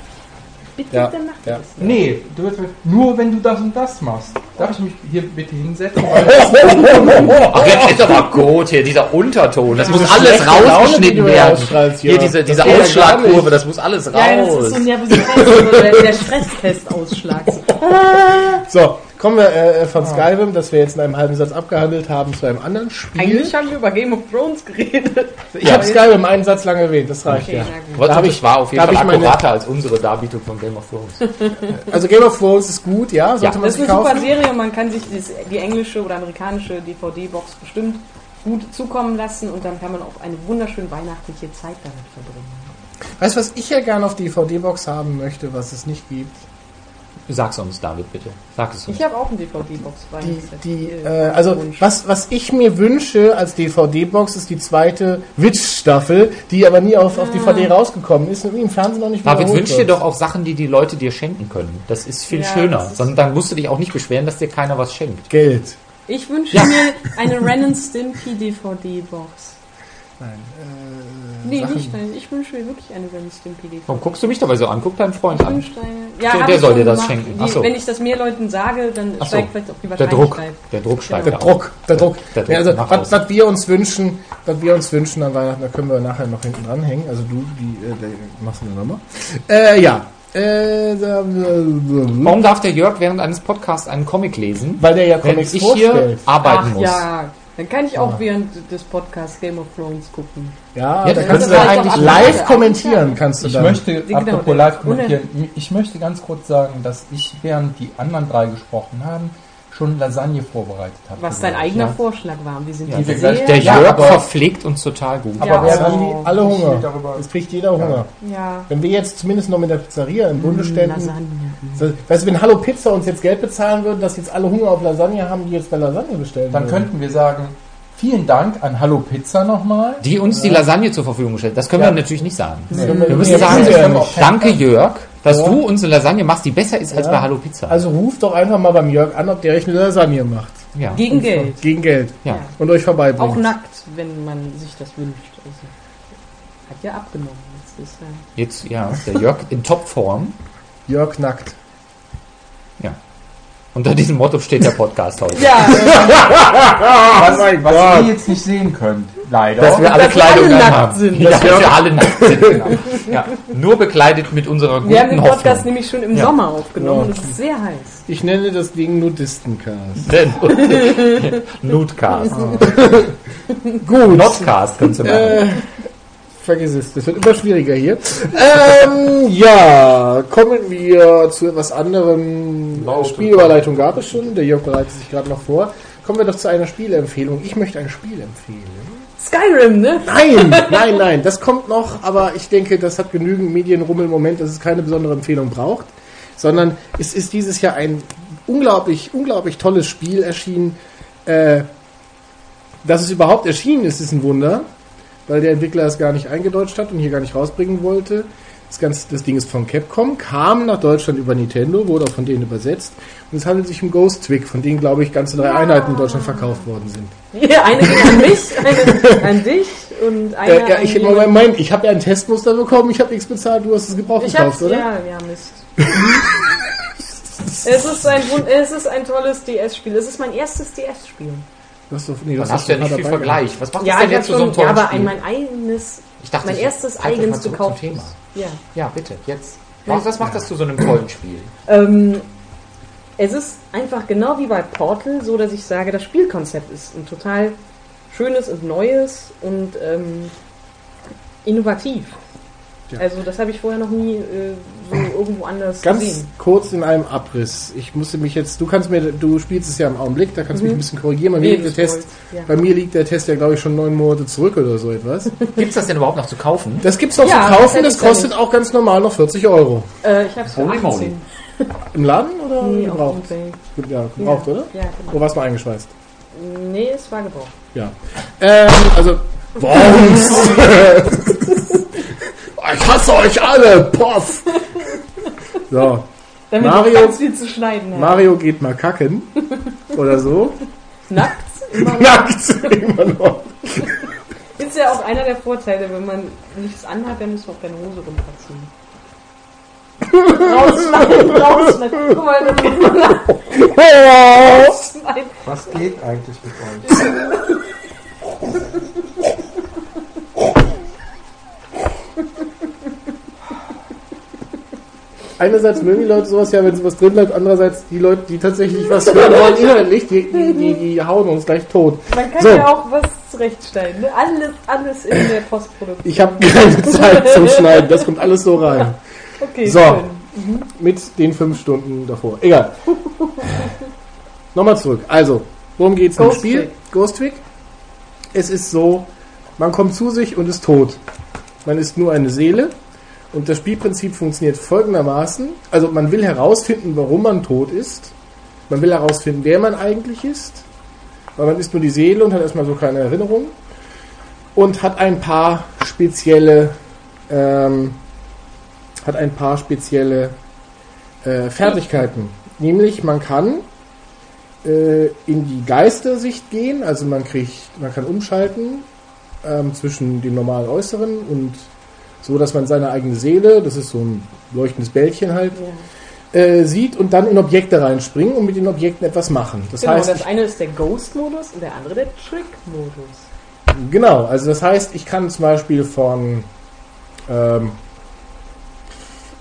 bittet, Ja, dann macht ja. das. Nee, du wirst, nur wenn du das und das machst. Darf ich mich hier bitte hinsetzen? Weil Ach, jetzt ist aber gut hier, dieser Unterton. Das muss alles rausgeschnitten werden. Hier diese, diese ja Ausschlagkurve, das muss alles raus. Ja, das ist so ein Nervosität, der Stresstestausschlag. So, kommen wir äh, von Skyrim, das wir jetzt in einem halben Satz abgehandelt haben, zu einem anderen Spiel. Eigentlich haben wir über Game of Thrones geredet. Ich habe Skyrim einen Satz lang erwähnt, das reicht Okay, ja. Trotzdem, Da das ich- war auf jeden Fall ich meine- akkurater als unsere Darbietung von Game of Thrones. Also Game of Thrones ist gut, ja, sollte Ja, man Das ist eine super kaufen. Serie und man kann sich das, die englische oder amerikanische DVD-Box bestimmt gut zukommen lassen und dann kann man auch eine wunderschön weihnachtliche Zeit damit verbringen. Weißt du, was ich ja gerne auf DVD-Box haben möchte, was es nicht gibt? Sag's uns, David, bitte. Sag es uns. Ich habe auch eine DVD-Box bei Die, die, äh, also was, was ich mir wünsche als DVD-Box ist die zweite Witch-Staffel, die aber nie auf, auf DVD rausgekommen ist und im Fernsehen noch nicht David, wiederholt wünsch dir wird. doch auch Sachen, die die Leute dir schenken können. Das ist viel Ja, schöner. das ist- Sondern dann musst du dich auch nicht beschweren, dass dir keiner was schenkt. Geld. Ich wünsche mir eine Ren and Stimpy DVD-Box. Nein, Nee, Sachen. nicht deine. Ich wünsche mir wirklich eine Ren Stimpy DVD. Warum guckst du mich dabei so an? Guck deinen Freund Ich an. wünsche eine. Ja, Der- hab der ich soll dir das gemacht. schenken. Die, Ach so. Wenn ich das mehr Leuten sage, dann so. steigt vielleicht auch die Der Druck. Wahrscheinlichkeit. Der Druck steigt Der. Druck, der Druck. Der Druck Ja, also, was, was wir uns wünschen, was wir uns wünschen an Weihnachten, da können wir nachher noch hinten dranhängen. Also du, die, äh, der, machst du eine Nummer. Äh, ja. Äh, Warum darf der Jörg während eines Podcasts einen Comic lesen, weil der ja wenn Comics ich hier vorstellt. arbeiten Ach muss? ja, dann kann ich auch während des Podcasts Game of Thrones gucken. Ja, Ja, da kannst du ist da halt eigentlich live kommentieren, kannst du Ich dann. möchte, Genau, apropos live kommentieren, ich möchte ganz kurz sagen, dass ich, während die anderen drei gesprochen haben, schon Lasagne vorbereitet habe. Was dein für euch, eigener ja. Vorschlag war. Wir sind Ja, wir sehr... Der Ja, Jörg aber- verpflegt uns total gut. Aber Ja, Jetzt haben die alle Hunger. Jetzt kriegt jeder Hunger. ja. Wenn wir jetzt zumindest noch mit der Pizzeria in Bundesständen, Lasagne. so, weißt du, wenn Hallo Pizza uns jetzt Geld bezahlen würde, dass jetzt alle Hunger auf Lasagne haben, die jetzt bei Lasagne bestellen Dann würden. könnten wir sagen, vielen Dank an Hallo Pizza nochmal. Die uns die Lasagne zur Verfügung stellt. Das können Ja. wir natürlich nicht sagen. Das Wir müssen nee, sagen, ja wir danke Jörg, dass Ja. du uns eine Lasagne machst, die besser ist als Ja. bei Hallo Pizza. Also ruft doch einfach mal beim Jörg an, ob der euch eine Lasagne macht. ja. Gegen Geld. Gegen Geld. ja. Und euch vorbeibringt. Auch nackt, wenn man sich das wünscht. Also, hat ja abgenommen. Jetzt ist, äh, Jetzt, ja, der Jörg in Topform. Jörg nackt. Unter diesem Motto steht der Podcast heute. ja, Was, was ihr jetzt nicht sehen könnt, leider. Dass wir alle Dass wir Kleidung alle an nackt haben. sind. Ja, dass wir alle nackt sind. Genau. Ja, nur bekleidet mit unserer wir haben den guten Podcast Hoffnung. nämlich schon im Ja. Sommer aufgenommen Ja. und es ist sehr heiß. Ich nenne das Ding Nudistencast. Nudcast. Gut. Notcast kannst du machen. Vergiss es, das wird immer schwieriger hier. ähm, ja, kommen wir zu etwas anderem. Laute. Spielüberleitung gab es schon, der Jörg bereitet sich gerade noch vor. Kommen wir doch zu einer Spielempfehlung. Ich möchte ein Spiel empfehlen. Skyrim, ne? Nein, nein, nein, das kommt noch, aber ich denke, das hat genügend Medienrummel im Moment, dass es keine besondere Empfehlung braucht, sondern es ist dieses Jahr ein unglaublich, unglaublich tolles Spiel erschienen. Äh, dass es überhaupt erschienen ist, ist ein Wunder, weil der Entwickler es gar nicht eingedeutscht hat und hier gar nicht rausbringen wollte. Das, Ganze, das Ding ist von Capcom, kam nach Deutschland über Nintendo, wurde auch von denen übersetzt. Und es handelt sich um Ghost Trick, von denen, glaube ich, ganze drei Einheiten in Deutschland verkauft worden sind. Ja, eine ging an mich, eine an dich und eine Äh, ja, an ich jemanden- Moment, Moment, ich habe ja ein Testmuster bekommen, ich habe nichts bezahlt, du hast es gebraucht Ich gekauft, oder? ja, ja, Mist. es, ist ein, es ist ein tolles DS-Spiel. Es ist mein erstes DS-Spiel. Du hast doch, nee, Dann hast du ja nicht viel Vergleich. Was macht Ja, das denn jetzt zu so einem schon, ja, tollen aber Spiel? ein, mein eigenes, ich dachte, mein ich erstes zurück gekauftes. Thema. Ja. Ja, bitte, jetzt. Was, was macht das zu so einem tollen Spiel? Ähm, es ist einfach genau wie bei Portal so, dass ich sage, das Spielkonzept ist ein total schönes und neues und ähm, innovativ. Ja. Also das habe ich vorher noch nie äh, so irgendwo anders Ganz gesehen. kurz in einem Abriss. Ich musste mich jetzt, du kannst mir, du spielst es ja im Augenblick, da kannst du mich Mhm. ein bisschen korrigieren. Bei mir, liegt der Test, Ja. bei mir liegt der Test ja, glaube ich, schon neun Monate zurück oder so etwas. Gibt's das denn überhaupt noch zu kaufen? Das gibt's noch Ja, zu das kaufen, das ja kostet auch ganz normal noch 40 Euro. Äh, ich habe es für Holy 18. moly. Im Laden oder Nee, gebraucht? Gut, Ja, gebraucht, ja. oder? Ja, Wo genau. warst du eingeschweißt? Nee, es war gebraucht. Ja. Ähm, also. Worms! ich hasse euch alle! Poff! So. Damit Mario- du ganz viel zu schneiden hast. Mario geht mal kacken. Oder so. Nackt. Immer Nackt! Immer noch. Ist ja auch einer der Vorteile, wenn man nichts anhat, dann muss man auch keine Hose runterziehen. rausschneiden, rausschneiden. Guck mal, das rausschneiden. Was geht eigentlich mit euch? Einerseits mögen die Leute sowas ja, wenn sowas drin bleibt. Andererseits die Leute, die tatsächlich was hören wollen, inhaltlich, die, die, die, die hauen uns gleich tot. Man kann So. ja auch was zurechtschneiden. Ne? Alles, alles in der Postproduktion. Ich habe keine Zeit zum Schneiden. Das kommt alles so rein. Okay, So. schön. Mit den fünf Stunden davor. Egal. Nochmal zurück. Also, worum geht's im Ghost Spiel? Trick. Ghost Trick. Es ist so, man kommt zu sich und ist tot. Man ist nur eine Seele. Und das Spielprinzip funktioniert folgendermaßen. Also man will herausfinden, warum man tot ist. Man will herausfinden, wer man eigentlich ist. Weil man ist nur die Seele und hat erstmal so keine Erinnerung. Und hat ein paar spezielle, ähm, hat ein paar spezielle äh, Fertigkeiten. Nämlich man kann äh, in die Geistersicht gehen, also man kriegt, man kann umschalten ähm, zwischen dem normalen Äußeren und so, dass man seine eigene Seele, das ist so ein leuchtendes Bällchen halt, Ja. äh, sieht und dann in Objekte reinspringen und mit den Objekten etwas machen. Das Genau, heißt, das eine ist der Ghost-Modus und der andere der Trick-Modus. Genau, also das heißt, ich kann zum Beispiel von ähm,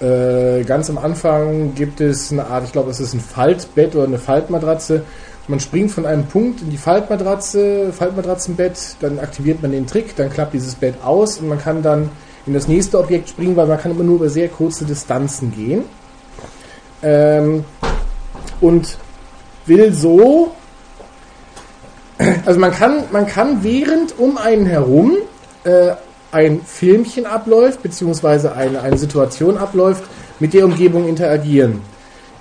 äh, ganz am Anfang gibt es eine Art, ich glaube, es ist ein Faltbett oder eine Faltmatratze. Man springt von einem Punkt in die Faltmatratze, Faltmatratzenbett, dann aktiviert man den Trick, dann klappt dieses Bett aus und man kann dann in das nächste Objekt springen, weil man kann immer nur über sehr kurze Distanzen gehen. Ähm, und will so also man kann, man kann während um einen herum äh, ein Filmchen abläuft, beziehungsweise eine, eine Situation abläuft, mit der Umgebung interagieren.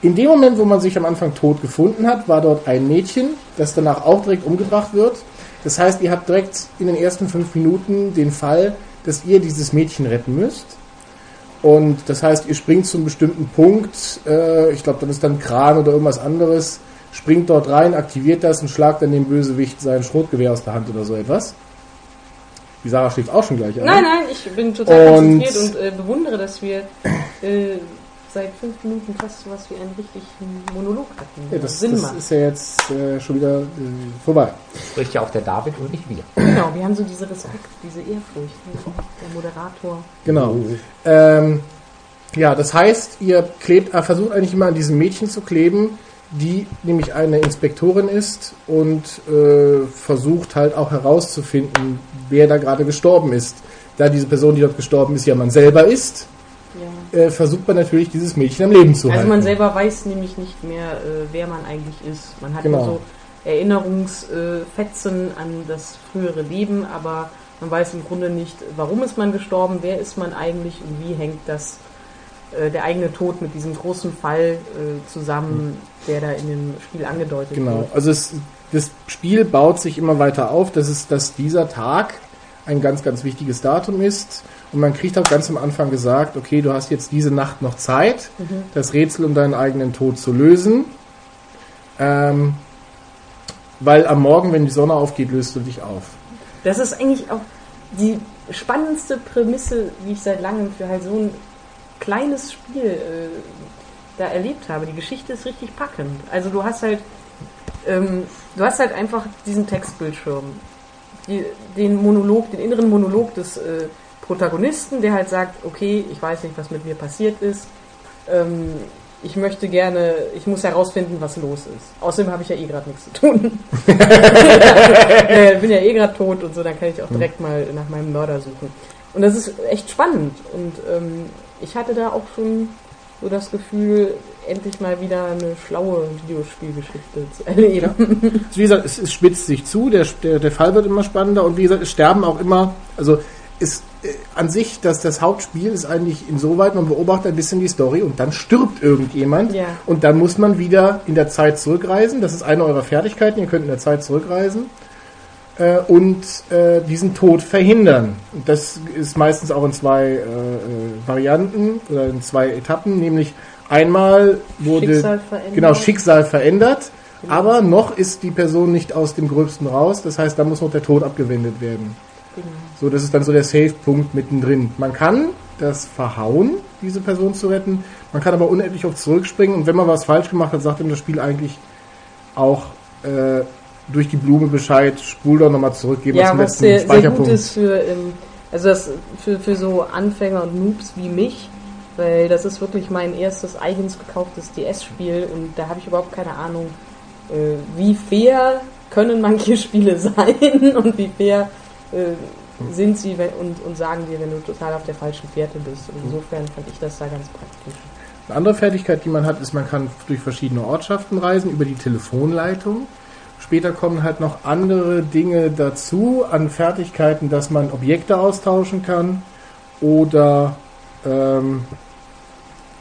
In dem Moment, wo man sich am Anfang tot gefunden hat, war dort ein Mädchen, das danach auch direkt umgebracht wird. Das heißt, ihr habt direkt in den ersten fünf Minuten den Fall, dass ihr dieses Mädchen retten müsst. Und das heißt, ihr springt zu einem bestimmten Punkt, äh, ich glaube, dann ist dann ein Kran oder irgendwas anderes, springt dort rein, aktiviert das und schlagt dann dem Bösewicht sein Schrotgewehr aus der Hand oder so etwas. Die Sarah schläft auch schon gleich an. Nein, nein, ich bin total Und- konzentriert und äh, bewundere, dass wir äh, seit fünf Minuten fast sowas wie einen richtigen Monolog hatten. Ja, das, Sinn das macht. ist ja jetzt äh, schon wieder äh, vorbei. Spricht ja auch der David und nicht wir. Genau, wir haben so diese Respekt, diese Ehrfurcht. ne? Der Moderator. Genau. Ähm, ja, das heißt, ihr klebt, äh, versucht eigentlich immer an diesem Mädchen zu kleben, die nämlich eine Inspektorin ist und äh, versucht halt auch herauszufinden, wer da gerade gestorben ist. Da diese Person, die dort gestorben ist, ja man selber ist, Ja. äh, versucht man natürlich dieses Mädchen am Leben zu Also halten. man selber weiß nämlich nicht mehr, äh, wer man eigentlich ist. Man hat Genau. so Erinnerungsfetzen an das frühere Leben, aber man weiß im Grunde nicht, warum ist man gestorben, wer ist man eigentlich und wie hängt das äh, der eigene Tod mit diesem großen Fall äh, zusammen, der da in dem Spiel angedeutet Genau, wird. also es, das Spiel baut sich immer weiter auf, dass, es, dass dieser Tag ein ganz, ganz wichtiges Datum ist. Und man kriegt auch ganz am Anfang gesagt, okay, du hast jetzt diese Nacht noch Zeit, Mhm. das Rätsel um deinen eigenen Tod zu lösen. Ähm, weil am Morgen, wenn die Sonne aufgeht, löst du dich auf. Das ist eigentlich auch die spannendste Prämisse, die ich seit langem für halt so ein kleines Spiel äh, da erlebt habe. Die Geschichte ist richtig packend. Also du hast halt, ähm, du hast halt einfach diesen Textbildschirm, die, den Monolog, den inneren Monolog des äh, Protagonisten, der halt sagt, okay, ich weiß nicht, was mit mir passiert ist. Ähm, ich möchte gerne, ich muss herausfinden, was los ist. Außerdem habe ich ja eh gerade nichts zu tun. äh, bin ja eh gerade tot und so, dann kann ich auch direkt mal nach meinem Mörder suchen. Und das ist echt spannend. Und ähm, ich hatte da auch schon so das Gefühl, endlich mal wieder eine schlaue Videospielgeschichte zu erleben. Also wie gesagt, es, es spitzt sich zu, der, der, der Fall wird immer spannender und wie gesagt, es sterben auch immer, also ist äh, an sich, dass das Hauptspiel ist eigentlich insoweit, man beobachtet ein bisschen die Story und dann stirbt irgendjemand Ja. und dann muss man wieder in der Zeit zurückreisen. Das ist eine eurer Fertigkeiten, ihr könnt in der Zeit zurückreisen äh, und äh, diesen Tod verhindern. Und das ist meistens auch in zwei äh, äh, Varianten oder in zwei Etappen, nämlich einmal wurde Schicksal verändert. genau Schicksal verändert, aber noch ist die Person nicht aus dem Gröbsten raus. Das heißt, da muss noch der Tod abgewendet werden. Genau. So, das ist dann so der Safe-Punkt mittendrin. Man kann das verhauen, diese Person zu retten. Man kann aber unendlich oft zurückspringen und wenn man was falsch gemacht hat, sagt ihm das Spiel eigentlich auch äh, durch die Blume Bescheid, spul doch nochmal zurück, mal Ja, zum letzten sehr, sehr gut Speicherpunkt. ist für, ähm, also das für, für so Anfänger und Noobs wie mich, weil das ist wirklich mein erstes eigens gekauftes DS-Spiel und da habe ich überhaupt keine Ahnung, äh, wie fair können manche Spiele sein und wie fair äh, sind sie und, und sagen dir, wenn du total auf der falschen Fährte bist. Und insofern fand ich das da ganz praktisch. Eine andere Fertigkeit, die man hat, ist, man kann durch verschiedene Ortschaften reisen, über die Telefonleitung. Später kommen halt noch andere Dinge dazu an Fertigkeiten, dass man Objekte austauschen kann oder ähm,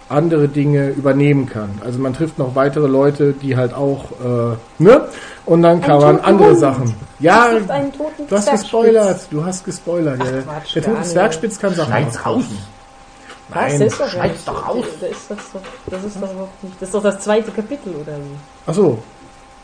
andere Dinge übernehmen kann. Also man trifft noch weitere Leute, die halt auch, äh, ne? Und dann kann Ein man andere Hund. Sachen. Ja, du hast gespoilert. Du hast gespoilert. Ach, der Quatsch, der tote. Zwergspitz kann Sachen Schneid's raus. Was? Nein, Der ist doch doch raus. Das ist, das, doch, das ist doch überhaupt nicht. Das ist doch das zweite Kapitel oder so. Ach so.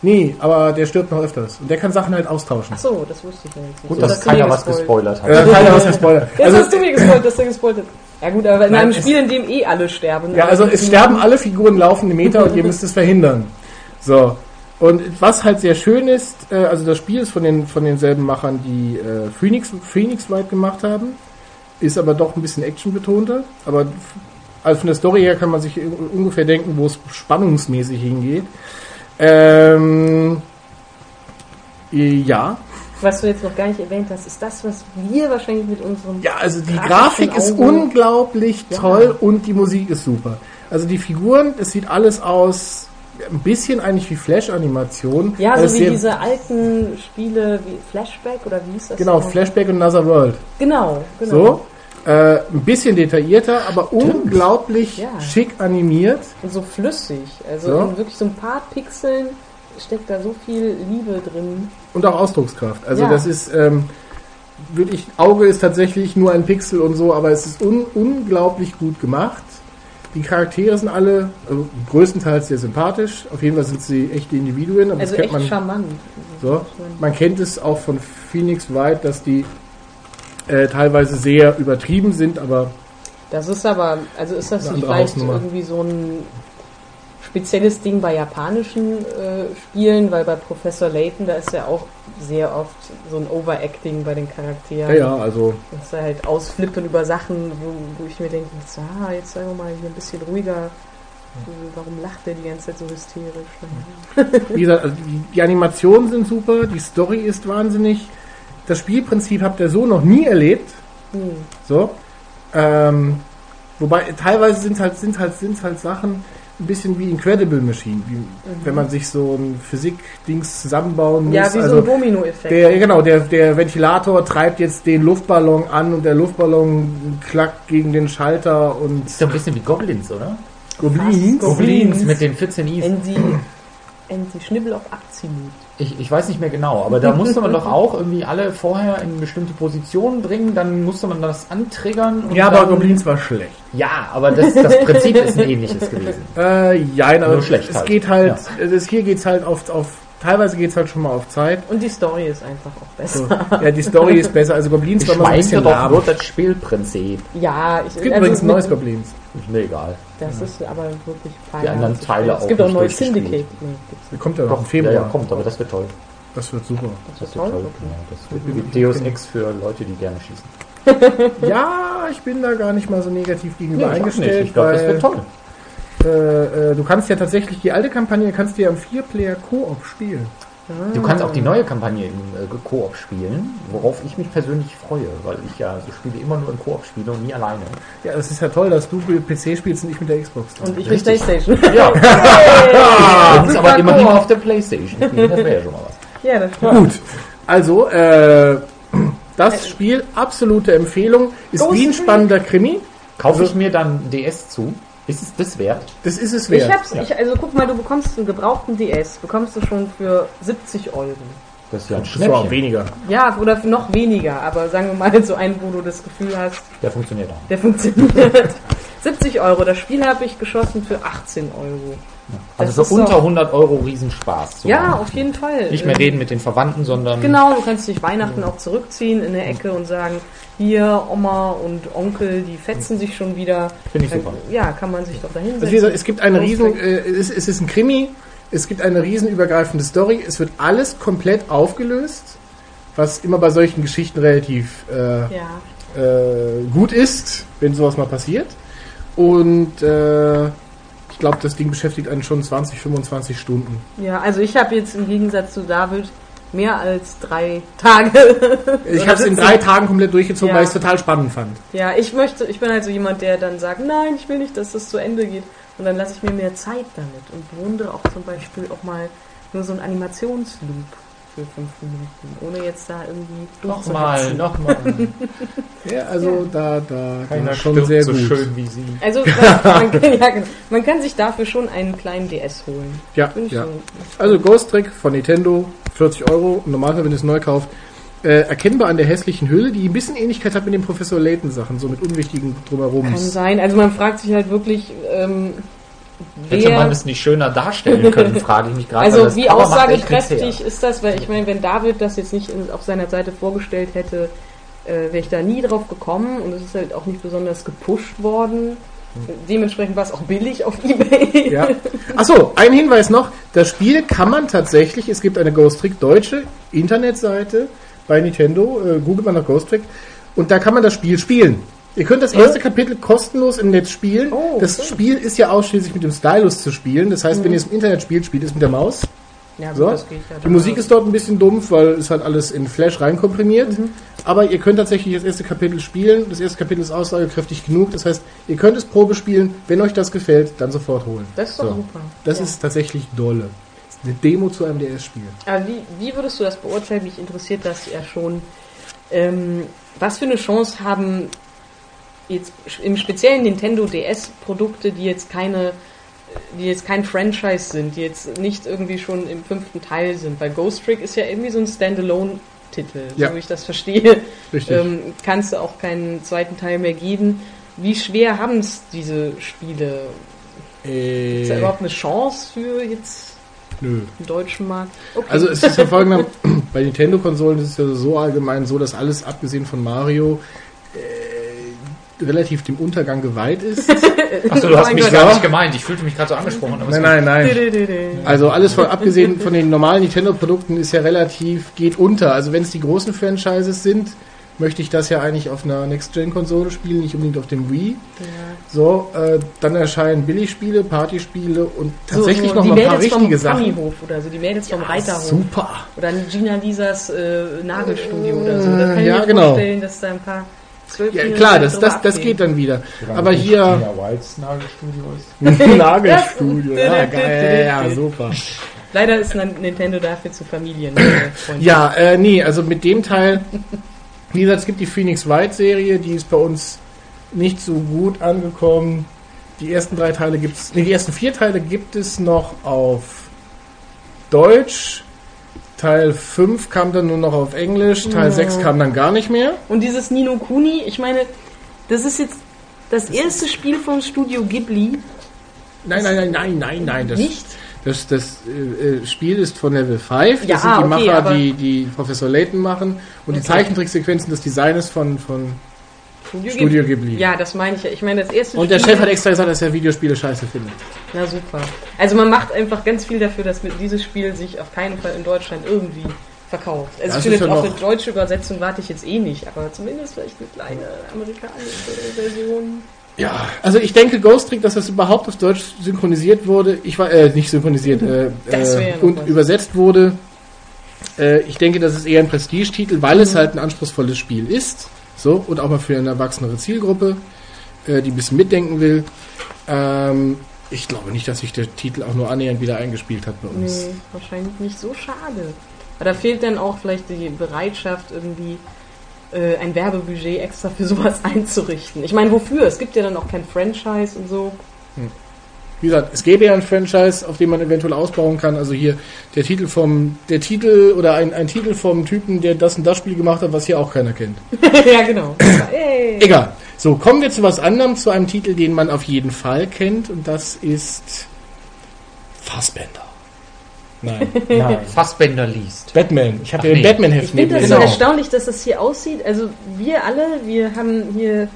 Nee, aber der stirbt noch öfters. Und der kann Sachen halt austauschen. Ach so, das wusste ich ja jetzt nicht. Gut, Jetzt dass mir keiner was gespoilert hat. Äh, keiner was gespoilert. Jetzt Also, hast du mir gespoilt, dass du gespoilt hast. Ja gut, aber in Nein, einem Spiel, in dem eh alle sterben. ja, also es sterben alle Figuren laufende Meter und ihr müsst es verhindern. So. Und was halt sehr schön ist, äh, also das Spiel ist von, den, von denselben Machern, die äh, Phoenix, Phoenix Wright gemacht haben, ist aber doch ein bisschen actionbetonter. Aber also von der Story her kann man sich un- ungefähr denken, wo es spannungsmäßig hingeht. Ähm, äh, ja, Was du jetzt noch gar nicht erwähnt hast, ist das, was wir wahrscheinlich mit unserem... Ja, also die Grafik ist Auge- unglaublich Ja. toll und die Musik ist super. Also die Figuren, es sieht alles aus ein bisschen eigentlich wie Flash-Animation. Ja, Also so wie diese alten Spiele wie Flashback oder wie hieß das? Genau, noch? Flashback und Another World. Genau, genau. So. Äh, ein bisschen detaillierter, aber unglaublich Ja. schick animiert. Und so flüssig. Also So. in wirklich so ein paar Pixeln steckt da so viel Liebe drin. Und auch Ausdruckskraft. Also Ja. das ist ähm, wirklich, Auge ist tatsächlich nur ein Pixel und so, aber es ist un unglaublich gut gemacht. Die Charaktere sind alle also größtenteils sehr sympathisch. Auf jeden Fall sind sie echte Individuen. Aber Also das kennt echt man, charmant. so. man kennt es auch von Phoenix Wright, dass die äh, teilweise sehr übertrieben sind, aber Das ist aber, also ist das nicht vielleicht irgendwie so ein spezielles Ding bei japanischen äh, Spielen, weil bei Professor Layton, da ist ja auch sehr oft so ein Overacting bei den Charakteren. ja, ja, also Dass sie halt ausflippen über Sachen, wo, wo ich mir denke, ah, jetzt sagen wir mal hier ein bisschen ruhiger. Warum lacht der die ganze Zeit so hysterisch? wie gesagt, also die, die Animationen sind super, die Story ist wahnsinnig. Das Spielprinzip habt ihr so noch nie erlebt. Hm. So. Ähm, wobei teilweise sind halt, sind halt, sind halt Sachen ein bisschen wie Incredible Machine, wie, wenn man sich so ein Physik-Dings zusammenbauen muss. Mhm. Ja, wie so also ein Domino-Effekt. der, ja, genau, der, der Ventilator treibt jetzt den Luftballon an und der Luftballon klackt gegen den Schalter und Ist so ein bisschen wie Goblins, oder? Goblins. Goblins. Goblins. mit den 14 Is. Wenn sie, wenn sie Schnibbel auf Aktien Ich, ich weiß nicht mehr genau, aber da musste man doch auch irgendwie alle vorher in bestimmte Positionen bringen, dann musste man das antriggern. und Ja, aber dann, Goblins war schlecht. Ja, aber das, das Prinzip ist ein ähnliches gewesen. Äh, ja, aber Nur schlecht es halt. geht halt, es, hier geht's halt auf, auf, teilweise geht's halt schon mal auf Zeit. Und die Story ist einfach auch besser. So. Ja, die Story ist besser. Also Goblins Ich war mal ein bisschen doch lahm. nur das Spielprinzip. Ja, ich Es gibt übrigens ein neues Goblins. Ist mir egal. Das ist aber wirklich fein. Die anderen Teile Es auch gibt auch ein neues. Syndicate. Nee, kommt ja noch im ja, Februar. ja, kommt, aber das wird toll. Das wird super. Das Das wird toll. toll. Ja, das wird wie Deus Ex für Leute, die gerne schießen. Ja, ich bin da gar nicht mal so negativ gegenüber Nee, eingestellt. Ich glaube, das wird toll. Äh, äh, du kannst ja tatsächlich die alte Kampagne kannst du ja im Vier-Player Koop spielen. Du kannst auch die neue Kampagne im äh, Koop spielen, worauf ich mich persönlich freue, weil ich ja so Spiele immer nur im Koop spiele und nie alleine. Ja, das ist ja toll, dass du mit PC spielst und ich mit der Xbox. Und ich mit Richtig. Playstation. Ja, Hey, und aber immerhin auf der Playstation. spielen, Das wäre ja schon mal was. Ja, das stimmt. Gut. Also, äh, das Spiel, absolute Empfehlung, ist Ghost wie ein spannender Krimi. Kaufe ich mir dann DS zu? Ist es das wert? Das ist es Ich wert. hab's, ich, also guck mal, du bekommst einen gebrauchten DS, bekommst du schon für 70 Euro. Das ist ja ein Schnäppchen. weniger. Ja, oder für noch weniger, aber sagen wir mal so einen, wo du das Gefühl hast, Der funktioniert auch. der funktioniert. 70 Euro, das Spiel habe ich geschossen für 18 Euro. Also Das für ist unter doch- 100 Euro Riesenspaß. zu Ja, auf jeden Fall. Nicht mehr Ähm, reden mit den Verwandten, sondern Genau, du kannst dich Weihnachten auch zurückziehen in der Ecke und sagen, hier Oma und Onkel, die fetzen sich schon wieder. Finde ich super. ja, kann man sich doch dahin Also wie gesagt, es gibt eine Ghost riesen, äh, es, es ist ein Krimi, es gibt eine riesenübergreifende Story, es wird alles komplett aufgelöst, was immer bei solchen Geschichten relativ äh, Ja. äh, gut ist, wenn sowas mal passiert. Und äh, ich glaube, das Ding beschäftigt einen schon 20, 25 Stunden. ja, also ich habe jetzt im Gegensatz zu David mehr als drei Tage. Ich habe es in drei Tagen komplett durchgezogen, Ja. weil ich es total spannend fand. Ja, ich möchte, ich bin halt so jemand, der dann sagt, nein, ich will nicht, dass das zu Ende geht. Und dann lasse ich mir mehr Zeit damit und bewundere auch zum Beispiel auch mal nur so einen Animationsloop für fünf Minuten, ohne jetzt da irgendwie nochmal, nochmal. Ja, also da, da, Keiner da schon sehr so gut. schön wie sie. Also man, man, kann, ja, genau. man kann sich dafür schon einen kleinen DS holen. Ja, ja. so. Also Ghost Trick von Nintendo, 40 Euro. Normalerweise, wenn ihr es neu kauft, äh, erkennbar an der hässlichen Hülle, die ein bisschen Ähnlichkeit hat mit den Professor Layton Sachen, so mit unwichtigen drumherum. Kann sein. Also man fragt sich halt wirklich, ähm, Hätte man es nicht schöner darstellen können, frage ich mich gerade. also wie aussagekräftig ist das? Weil ich meine, wenn David das jetzt nicht in, auf seiner Seite vorgestellt hätte, äh, wäre ich da nie drauf gekommen und es ist halt auch nicht besonders gepusht worden. Dementsprechend war es auch billig auf Ebay. Ja. Achso, ein Hinweis noch. Das Spiel kann man tatsächlich, es gibt eine Ghost Trick deutsche Internetseite bei Nintendo, äh, googelt man nach Ghost Trick, und da kann man das Spiel spielen. Ihr könnt das erste Kapitel kostenlos im Netz spielen. Oh, das cool. Spiel ist ja ausschließlich mit dem Stylus zu spielen. Das heißt, wenn ihr es im Internet spielt, spielt es mit der Maus. Ja, gut, So. ja Die Musik ist dort ein bisschen dumpf, weil es halt alles in Flash reinkomprimiert. Mhm. Aber ihr könnt tatsächlich das erste Kapitel spielen. Das erste Kapitel ist aussagekräftig genug. Das heißt, ihr könnt es Probe spielen. Wenn euch das gefällt, dann sofort holen. Das ist doch So. super. Das Ja. ist tatsächlich dolle. Ist eine Demo zu einem DS-Spiel. Aber wie, wie würdest du das beurteilen? Mich interessiert das ja schon. Ähm, was für eine Chance haben jetzt im speziellen Nintendo DS-Produkte, die jetzt keine, die jetzt kein Franchise sind, die jetzt nicht irgendwie schon im fünften Teil sind, weil Ghost Trick ist ja irgendwie so ein Standalone-Titel, Ja. so wie ich das verstehe. Richtig. Ähm, kannst du auch keinen zweiten Teil mehr geben. Wie schwer haben es diese Spiele? Ist da äh, überhaupt eine Chance für jetzt nö. den deutschen Markt? Okay. Also es ist ja folgender, bei Nintendo-Konsolen ist es ja so allgemein so, dass alles abgesehen von Mario äh, relativ dem Untergang geweiht ist. Achso, du hast Mein mich gar nicht gemeint. Ich fühlte mich gerade so angesprochen. Nein, nein, nein. Also alles von abgesehen von den normalen Nintendo-Produkten ist ja relativ, geht unter. Also wenn es die großen Franchises sind, möchte ich das ja eigentlich auf einer Next-Gen-Konsole spielen, nicht unbedingt auf dem Wii. Ja. So, äh, dann erscheinen Billigspiele, Partyspiele und So, tatsächlich so noch die mal ein paar Mädels richtige vom Sachen. Ponyhof oder so, die Mädels vom Reiterhof. Super. Oder Gina Lisas äh, Nagelstudio oder so. Da kann ich Ja, mir genau. vorstellen, dass da ein paar zwölf Ja, klar, das, das, das geht dann wieder. Aber hier Whites Nagelstudio ist. Nagelstudio, ja, geil, ja, super. Leider ist Nintendo dafür zu Familien. Ja, äh, nee, also mit dem Teil, wie gesagt, es gibt die Phoenix Wright Serie, die ist bei uns nicht so gut angekommen. Die ersten drei Teile gibt es, nee, die ersten vier Teile gibt es noch auf Deutsch. Teil 5 kam dann nur noch auf Englisch, Teil Ja. 6 kam dann gar nicht mehr. Und dieses Nino Kuni, ich meine, das ist jetzt das erste Spiel vom Studio Ghibli. Nein, nein, nein, nein, nein, nein. Das, Nicht? Das, das äh, äh, Spiel ist von Level 5. Das Ja, sind die okay, Macher, die, die Professor Layton machen. Und die Okay. Zeichentricksequenzen des Designs von, von Studio, Studio Ghibli. Ja, das meine ich ja. Ich meine, das erste Und der Spiel- Chef hat extra gesagt, dass er Videospiele scheiße findet. Na super. Also man macht einfach ganz viel dafür, dass dieses Spiel sich auf keinen Fall in Deutschland irgendwie verkauft. Also Das ich finde, auf eine deutsche Übersetzung warte ich jetzt eh nicht, aber zumindest vielleicht eine kleine amerikanische Version. Ja, also ich denke Ghost Trick, dass das überhaupt auf Deutsch synchronisiert wurde. Ich war äh, nicht synchronisiert äh, äh, und was. übersetzt wurde. Äh, ich denke, das ist eher ein Prestigetitel, weil Mhm. es halt ein anspruchsvolles Spiel ist. So und auch mal für eine erwachsenere Zielgruppe, äh, die ein bisschen mitdenken will. Ähm, ich glaube nicht, dass sich der Titel auch nur annähernd wieder eingespielt hat bei uns. Nee, wahrscheinlich nicht so schade. Aber da fehlt dann auch vielleicht die Bereitschaft, irgendwie äh, ein Werbebudget extra für sowas einzurichten. Ich meine, wofür? Es gibt ja dann auch kein Franchise und so. Wie gesagt, es gäbe ja ein Franchise, auf dem man eventuell ausbauen kann. Also hier der Titel vom, der Titel oder ein, ein Titel vom Typen, der das und das Spiel gemacht hat, was hier auch keiner kennt. ja, genau. Hey. Egal. So, kommen wir zu was anderem, zu einem Titel, den man auf jeden Fall kennt, und das ist Fassbender. Nein, Nein. Fassbender liest. Batman. Ich habe den nee. Batman-Heft Ich finde das neben so mir. erstaunlich, dass das hier aussieht. Also wir alle, wir haben hier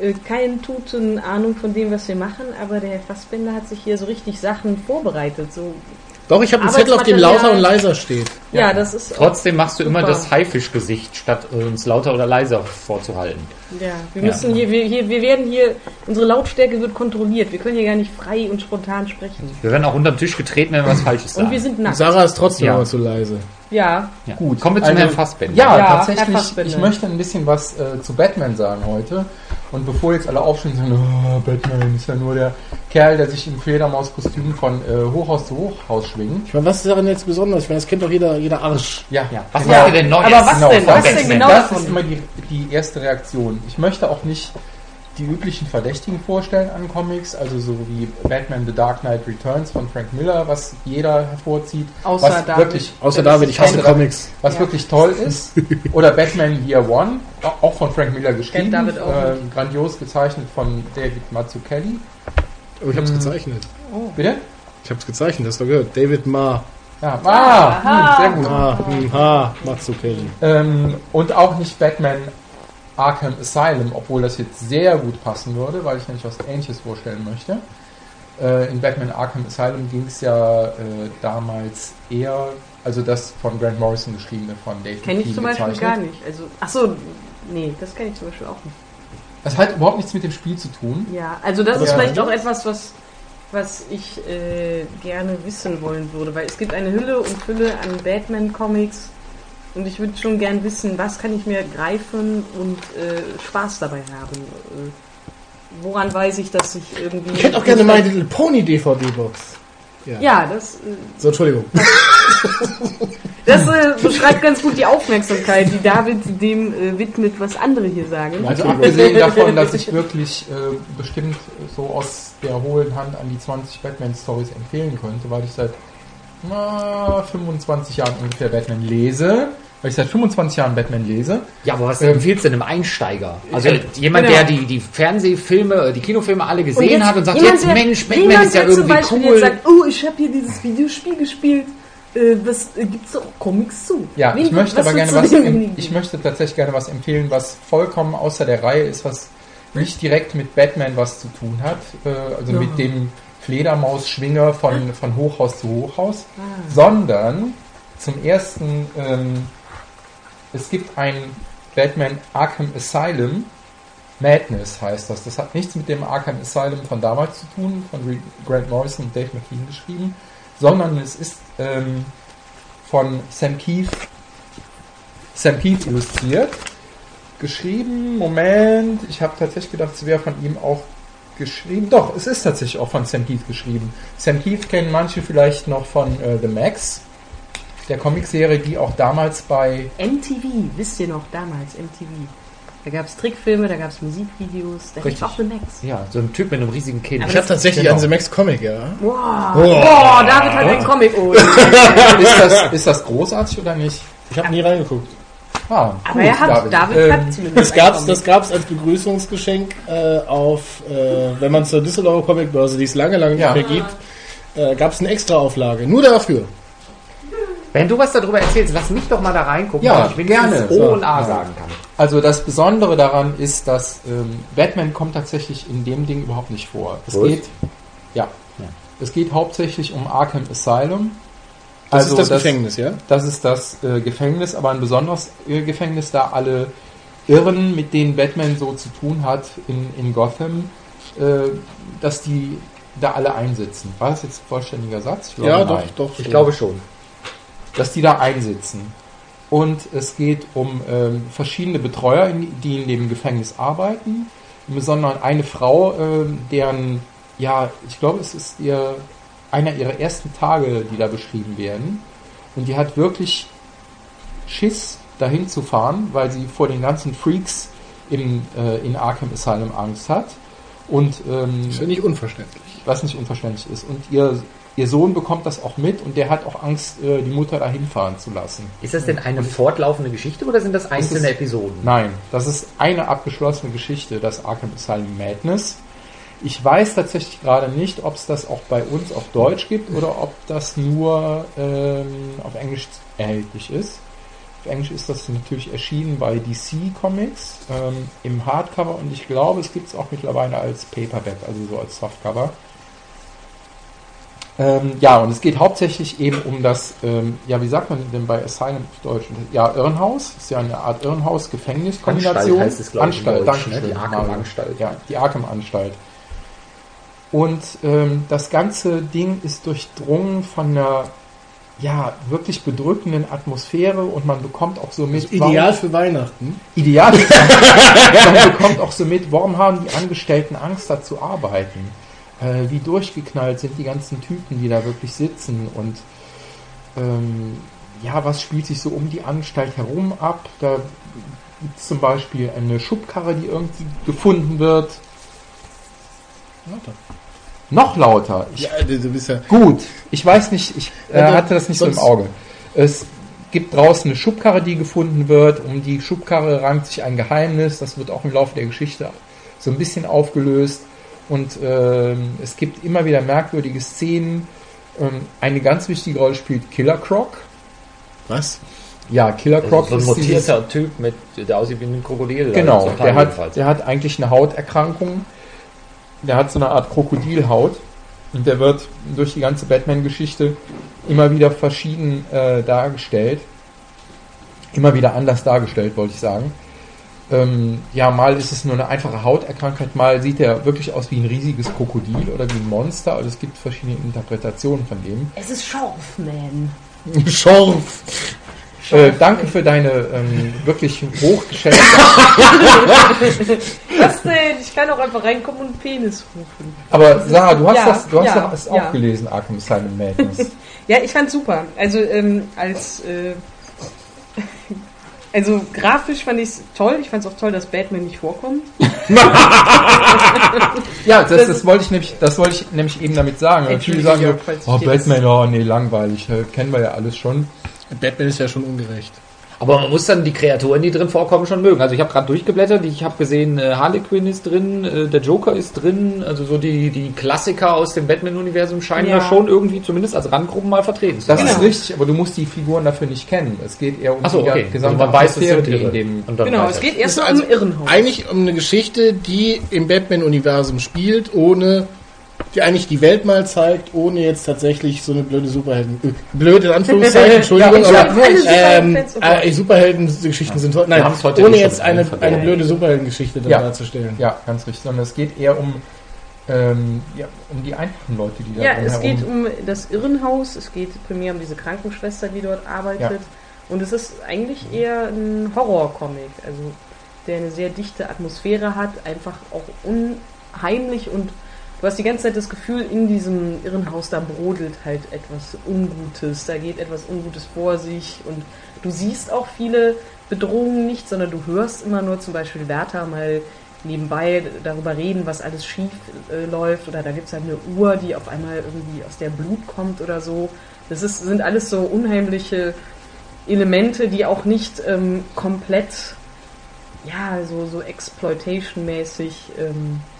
äh, keinen Tuten Ahnung von dem, was wir machen, aber der Herr Fassbender hat sich hier so richtig Sachen vorbereitet. So, Doch, ich habe einen Zettel, auf dem lauter und leiser steht. ja. das ist Trotzdem machst du immer Super. das Haifischgesicht, statt uns lauter oder leiser vorzuhalten. Ja, wir Ja. müssen hier, wir, hier, wir werden hier, unsere Lautstärke wird kontrolliert. Wir können hier gar nicht frei und spontan sprechen. Wir werden auch unterm Tisch getreten, wenn wir was Falsches sagen. Und wir sind nackt. Sarah ist trotzdem Ja. aber zu leise. Ja, ja. Gut, Kommen wir zu also- Herrn Fassbender. Ja, Ja, tatsächlich. Fassbender. Ich möchte ein bisschen was äh, zu Batman sagen heute. Und bevor jetzt alle aufstehen und sagen, oh, Batman ist ja nur der Kerl, der sich im Fledermauskostüm von äh, Hochhaus zu Hochhaus schwingt. Ich meine, was ist daran jetzt besonders? Ich meine, das kennt doch jeder, jeder Arsch. Ja, Ja. Was genau. macht ihr denn Neues? aber was Genau, denn? Was denn genau das ist immer die, die erste Reaktion. Ich möchte auch nicht die üblichen Verdächtigen vorstellen an Comics, also so wie Batman The Dark Knight Returns von Frank Miller, was jeder hervorzieht, Außer was David. wirklich Außer David, ich hasse Comics. was Ja. wirklich toll ist. Oder Batman Year One, auch von Frank Miller geschrieben, David auch äh, grandios gezeichnet von David Mazzucchelli. Oh, ich hab's gezeichnet. Bitte? Ich hab's gezeichnet, hast du gehört. David Ma. Ja, ah, hm, sehr gut. Ah, hm, ha, Matsukeli. Ähm, und auch nicht Batman Arkham Asylum, obwohl das jetzt sehr gut passen würde, weil ich nämlich was Ähnliches vorstellen möchte. Äh, in Batman Arkham Asylum ging es ja äh, damals eher, also das von Grant Morrison geschriebene, von Dave Kenne ich zum Beispiel gezeichnet. gar nicht. Also, ach so, nee, das kenne ich zum Beispiel auch nicht. Das hat überhaupt nichts mit dem Spiel zu tun. Ja, also das Aber ist ja. vielleicht auch etwas, was, was ich äh, gerne wissen wollen würde, weil es gibt eine Hülle und Fülle an Batman-Comics und ich würde schon gern wissen, was kann ich mir greifen und äh, Spaß dabei haben. Äh, woran weiß ich, dass ich irgendwie... Ich hätte auch gerne My Little Pony DVD-Box. Ja, das, äh, So, Entschuldigung. das äh, beschreibt ganz gut die Aufmerksamkeit, die David dem äh, widmet, was andere hier sagen. Also abgesehen davon, dass ich wirklich äh, bestimmt so aus der hohlen Hand an die 20 Batman-Stories empfehlen könnte, weil ich seit na, 25 Jahren ungefähr Batman lese. Weil ich seit 25 Jahren Batman lese. Ja, aber was Ähm, empfiehlst du denn einem Einsteiger? Also Äh, jemand, genau. der die, die Fernsehfilme, äh, die Kinofilme alle Und gesehen jetzt hat und sagt, jetzt der- Mensch, Batman jemand, ist ja zum irgendwie Beispiel cool. Jetzt sagt, oh, ich habe hier dieses Videospiel gespielt. Äh, was äh, gibt's auch Comics zu? Ja, Wen- ich möchte aber gerne was, demjenigen ich möchte tatsächlich gerne was empfehlen, was vollkommen außer der Reihe ist, was nicht direkt mit Batman was zu tun hat, äh, also Ja. mit dem Fledermaus-Schwinger von, von Hochhaus zu Hochhaus, Ah. sondern zum ersten, ähm, es gibt ein Batman Arkham Asylum, Madness heißt das. Das hat nichts mit dem Arkham Asylum von damals zu tun, von Grant Morrison und Dave McKean geschrieben, sondern es ist ähm, von Sam Keith, Sam Keith illustriert. Geschrieben, Moment, ich habe tatsächlich gedacht, es wäre von ihm auch geschrieben. Doch, es ist tatsächlich auch von Sam Keith geschrieben. Sam Keith kennen manche vielleicht noch von äh, The Max, der Comicserie, die auch damals bei MTV, wisst ihr noch, damals MTV. Da gab es Trickfilme, da gab es Musikvideos, da gab es Richtig. auch The Max. Ja, so ein Typ mit einem riesigen Kind. Aber Ich habe tatsächlich Genau. einen The Max Comic, ja. Wow. Oh. Boah, David hat einen Comic. Oh, ist das, ist das großartig oder nicht? Ich habe nie reingeguckt. Ah, aber er hat, David, Ähm, hat zumindest Das gab's, das gab's als Begrüßungsgeschenk äh, auf, äh, wenn man zur Düsseldorfer Comicbörse, die es lange, lange Ja. nicht mehr gibt, äh, gab's eine Extra-Auflage. Nur dafür. Wenn du was darüber erzählst, lass mich doch mal da reingucken, Ja, weil ich wenigstens gerne. O und. A Ja. sagen kann. Also das Besondere daran ist, dass ähm, Batman kommt tatsächlich in dem Ding überhaupt nicht vor. Es geht, ja, Ja. es geht hauptsächlich um Arkham Asylum. Das Also ist das, Gefängnis, ja? Das ist das äh, Gefängnis, aber ein besonderes äh, Gefängnis, da alle Irren, mit denen Batman so zu tun hat in, in Gotham, äh, dass die da alle einsitzen. War das jetzt ein vollständiger Satz? Ja, nein. doch, doch. Ich glaube schon. Dass die da einsitzen. Und es geht um ähm, verschiedene Betreuer, die in dem Gefängnis arbeiten. Im Besonderen eine Frau, ähm, deren, ja, ich glaube, es ist ihr, einer ihrer ersten Tage, die da beschrieben werden. Und die hat wirklich Schiss, dahin zu fahren, weil sie vor den ganzen Freaks im, äh, in Arkham Asylum Angst hat. Und ähm, Das ist ja nicht unverständlich. was nicht unverständlich ist. Und ihr, ihr Sohn bekommt das auch mit und der hat auch Angst, äh, die Mutter dahin fahren zu lassen. Ist das denn eine fortlaufende Geschichte oder sind das einzelne ist- Episoden? Nein, das ist eine abgeschlossene Geschichte, das Arkham Asylum Madness. Ich weiß tatsächlich gerade nicht, ob es das auch bei uns auf Deutsch gibt oder ob das nur ähm, auf Englisch erhältlich ist. Auf Englisch ist das natürlich erschienen bei DC Comics ähm, im Hardcover und ich glaube, es gibt es auch mittlerweile als Paperback, also so als Softcover. Ähm, ja, und es geht hauptsächlich eben um das, ähm, ja, wie sagt man denn bei Asylum auf Deutsch? Ja, Irrenhaus, ist ja eine Art Irrenhaus-Gefängniskombination. Anstalt heißt es, glaube ich, Anstalt, Deutsch, danke ne? Die Arkham Mario. Anstalt. Ja, die Arkham-Anstalt. Und ähm, das ganze Ding ist durchdrungen von einer ja, wirklich bedrückenden Atmosphäre und man bekommt auch so mit. Also ideal für Weihnachten. Ideal. man bekommt auch so mit, warum haben die Angestellten Angst, da zu arbeiten? Äh, wie durchgeknallt sind die ganzen Typen, die da wirklich sitzen und ähm, ja, was spielt sich so um die Anstalt herum ab? Da gibt es zum Beispiel eine Schubkarre, die irgendwie gefunden wird. Noch lauter. Ich Ja, du bist ja. Gut, ich weiß nicht, ich äh, Ja, hatte das nicht so im Auge. Es gibt draußen eine Schubkarre, die gefunden wird. Um die Schubkarre rankt sich ein Geheimnis. Das wird auch im Laufe der Geschichte so ein bisschen aufgelöst. Und ähm, es gibt immer wieder merkwürdige Szenen. Ähm, eine ganz wichtige Rolle spielt Killer Croc. Was? Ja, Killer Das Croc ist so ein ist dieses- Typ, mit, der aussieht wie ein Krokodil. Genau, Also der hat, jedenfalls. der hat eigentlich eine Hauterkrankung. Der hat so eine Art Krokodilhaut. Und der wird durch die ganze Batman-Geschichte immer wieder verschieden äh, dargestellt. Immer wieder anders dargestellt, wollte ich sagen. Ähm, ja, mal ist es nur eine einfache Hauterkrankheit, mal sieht er wirklich aus wie ein riesiges Krokodil oder wie ein Monster. Also es gibt verschiedene Interpretationen von dem. Es ist Schorfman. Schorf. Äh, danke für deine ähm, wirklich hochgeschätzte Was denn? Ich kann auch einfach reinkommen und Penis rufen. Aber Sarah, du hast Ja, das, du hast ja, das ja. auch gelesen, Arkham Asylum Madness. Ja, ich fand's super. Also ähm, als äh, also grafisch fand ich's toll. Ich fand's auch toll, dass Batman nicht vorkommt. ja, das, Das- das wollte ich nämlich, das wollte ich nämlich eben damit sagen. Viele sagen ich oh dir das- Batman, oh nee, langweilig, äh, kennen wir ja alles schon. Batman ist ja schon ungerecht. Aber man muss dann die Kreaturen, die drin vorkommen, schon mögen. Also ich habe gerade durchgeblättert, ich habe gesehen, äh, Harley Quinn ist drin, äh, der Joker ist drin, also so die, die Klassiker aus dem Batman-Universum scheinen Ja. da schon irgendwie zumindest als Randgruppen mal vertreten zu Das sein. ist richtig, aber du musst die Figuren dafür nicht kennen. Es geht eher um Achso, die okay. gesamte Also man weiß, es Atmosphäre, sind in dem Und dann Genau, es geht erst Das ist um also Irrenhaus. Eigentlich um eine Geschichte, die im Batman-Universum spielt, ohne die eigentlich die Welt mal zeigt, ohne jetzt tatsächlich so eine blöde Superhelden. äh, Blöde in Anführungszeichen, Entschuldigung, ich aber ähm, äh, Superhelden-Geschichten sind toll. Nein, heute ohne jetzt eine, eine blöde Superheldengeschichte da Ja. darzustellen. Ja, ganz richtig. Sondern es geht eher um, ähm, ja, um die einfachen Leute, die da Ja, es geht um das Irrenhaus, es geht primär um diese Krankenschwester, die dort arbeitet. Ja. Und es ist eigentlich eher ein Horrorcomic, also der eine sehr dichte Atmosphäre hat, einfach auch unheimlich und du hast die ganze Zeit das Gefühl, in diesem Irrenhaus da brodelt halt etwas Ungutes, da geht etwas Ungutes vor sich und du siehst auch viele Bedrohungen nicht, sondern du hörst immer nur zum Beispiel Werther mal nebenbei darüber reden, was alles schief äh, läuft oder da gibt es halt eine Uhr, die auf einmal irgendwie aus der Blut kommt oder so. Das ist, sind alles so unheimliche Elemente, die auch nicht ähm, komplett, ja, so, so Exploitation-mäßig. Ähm, äh,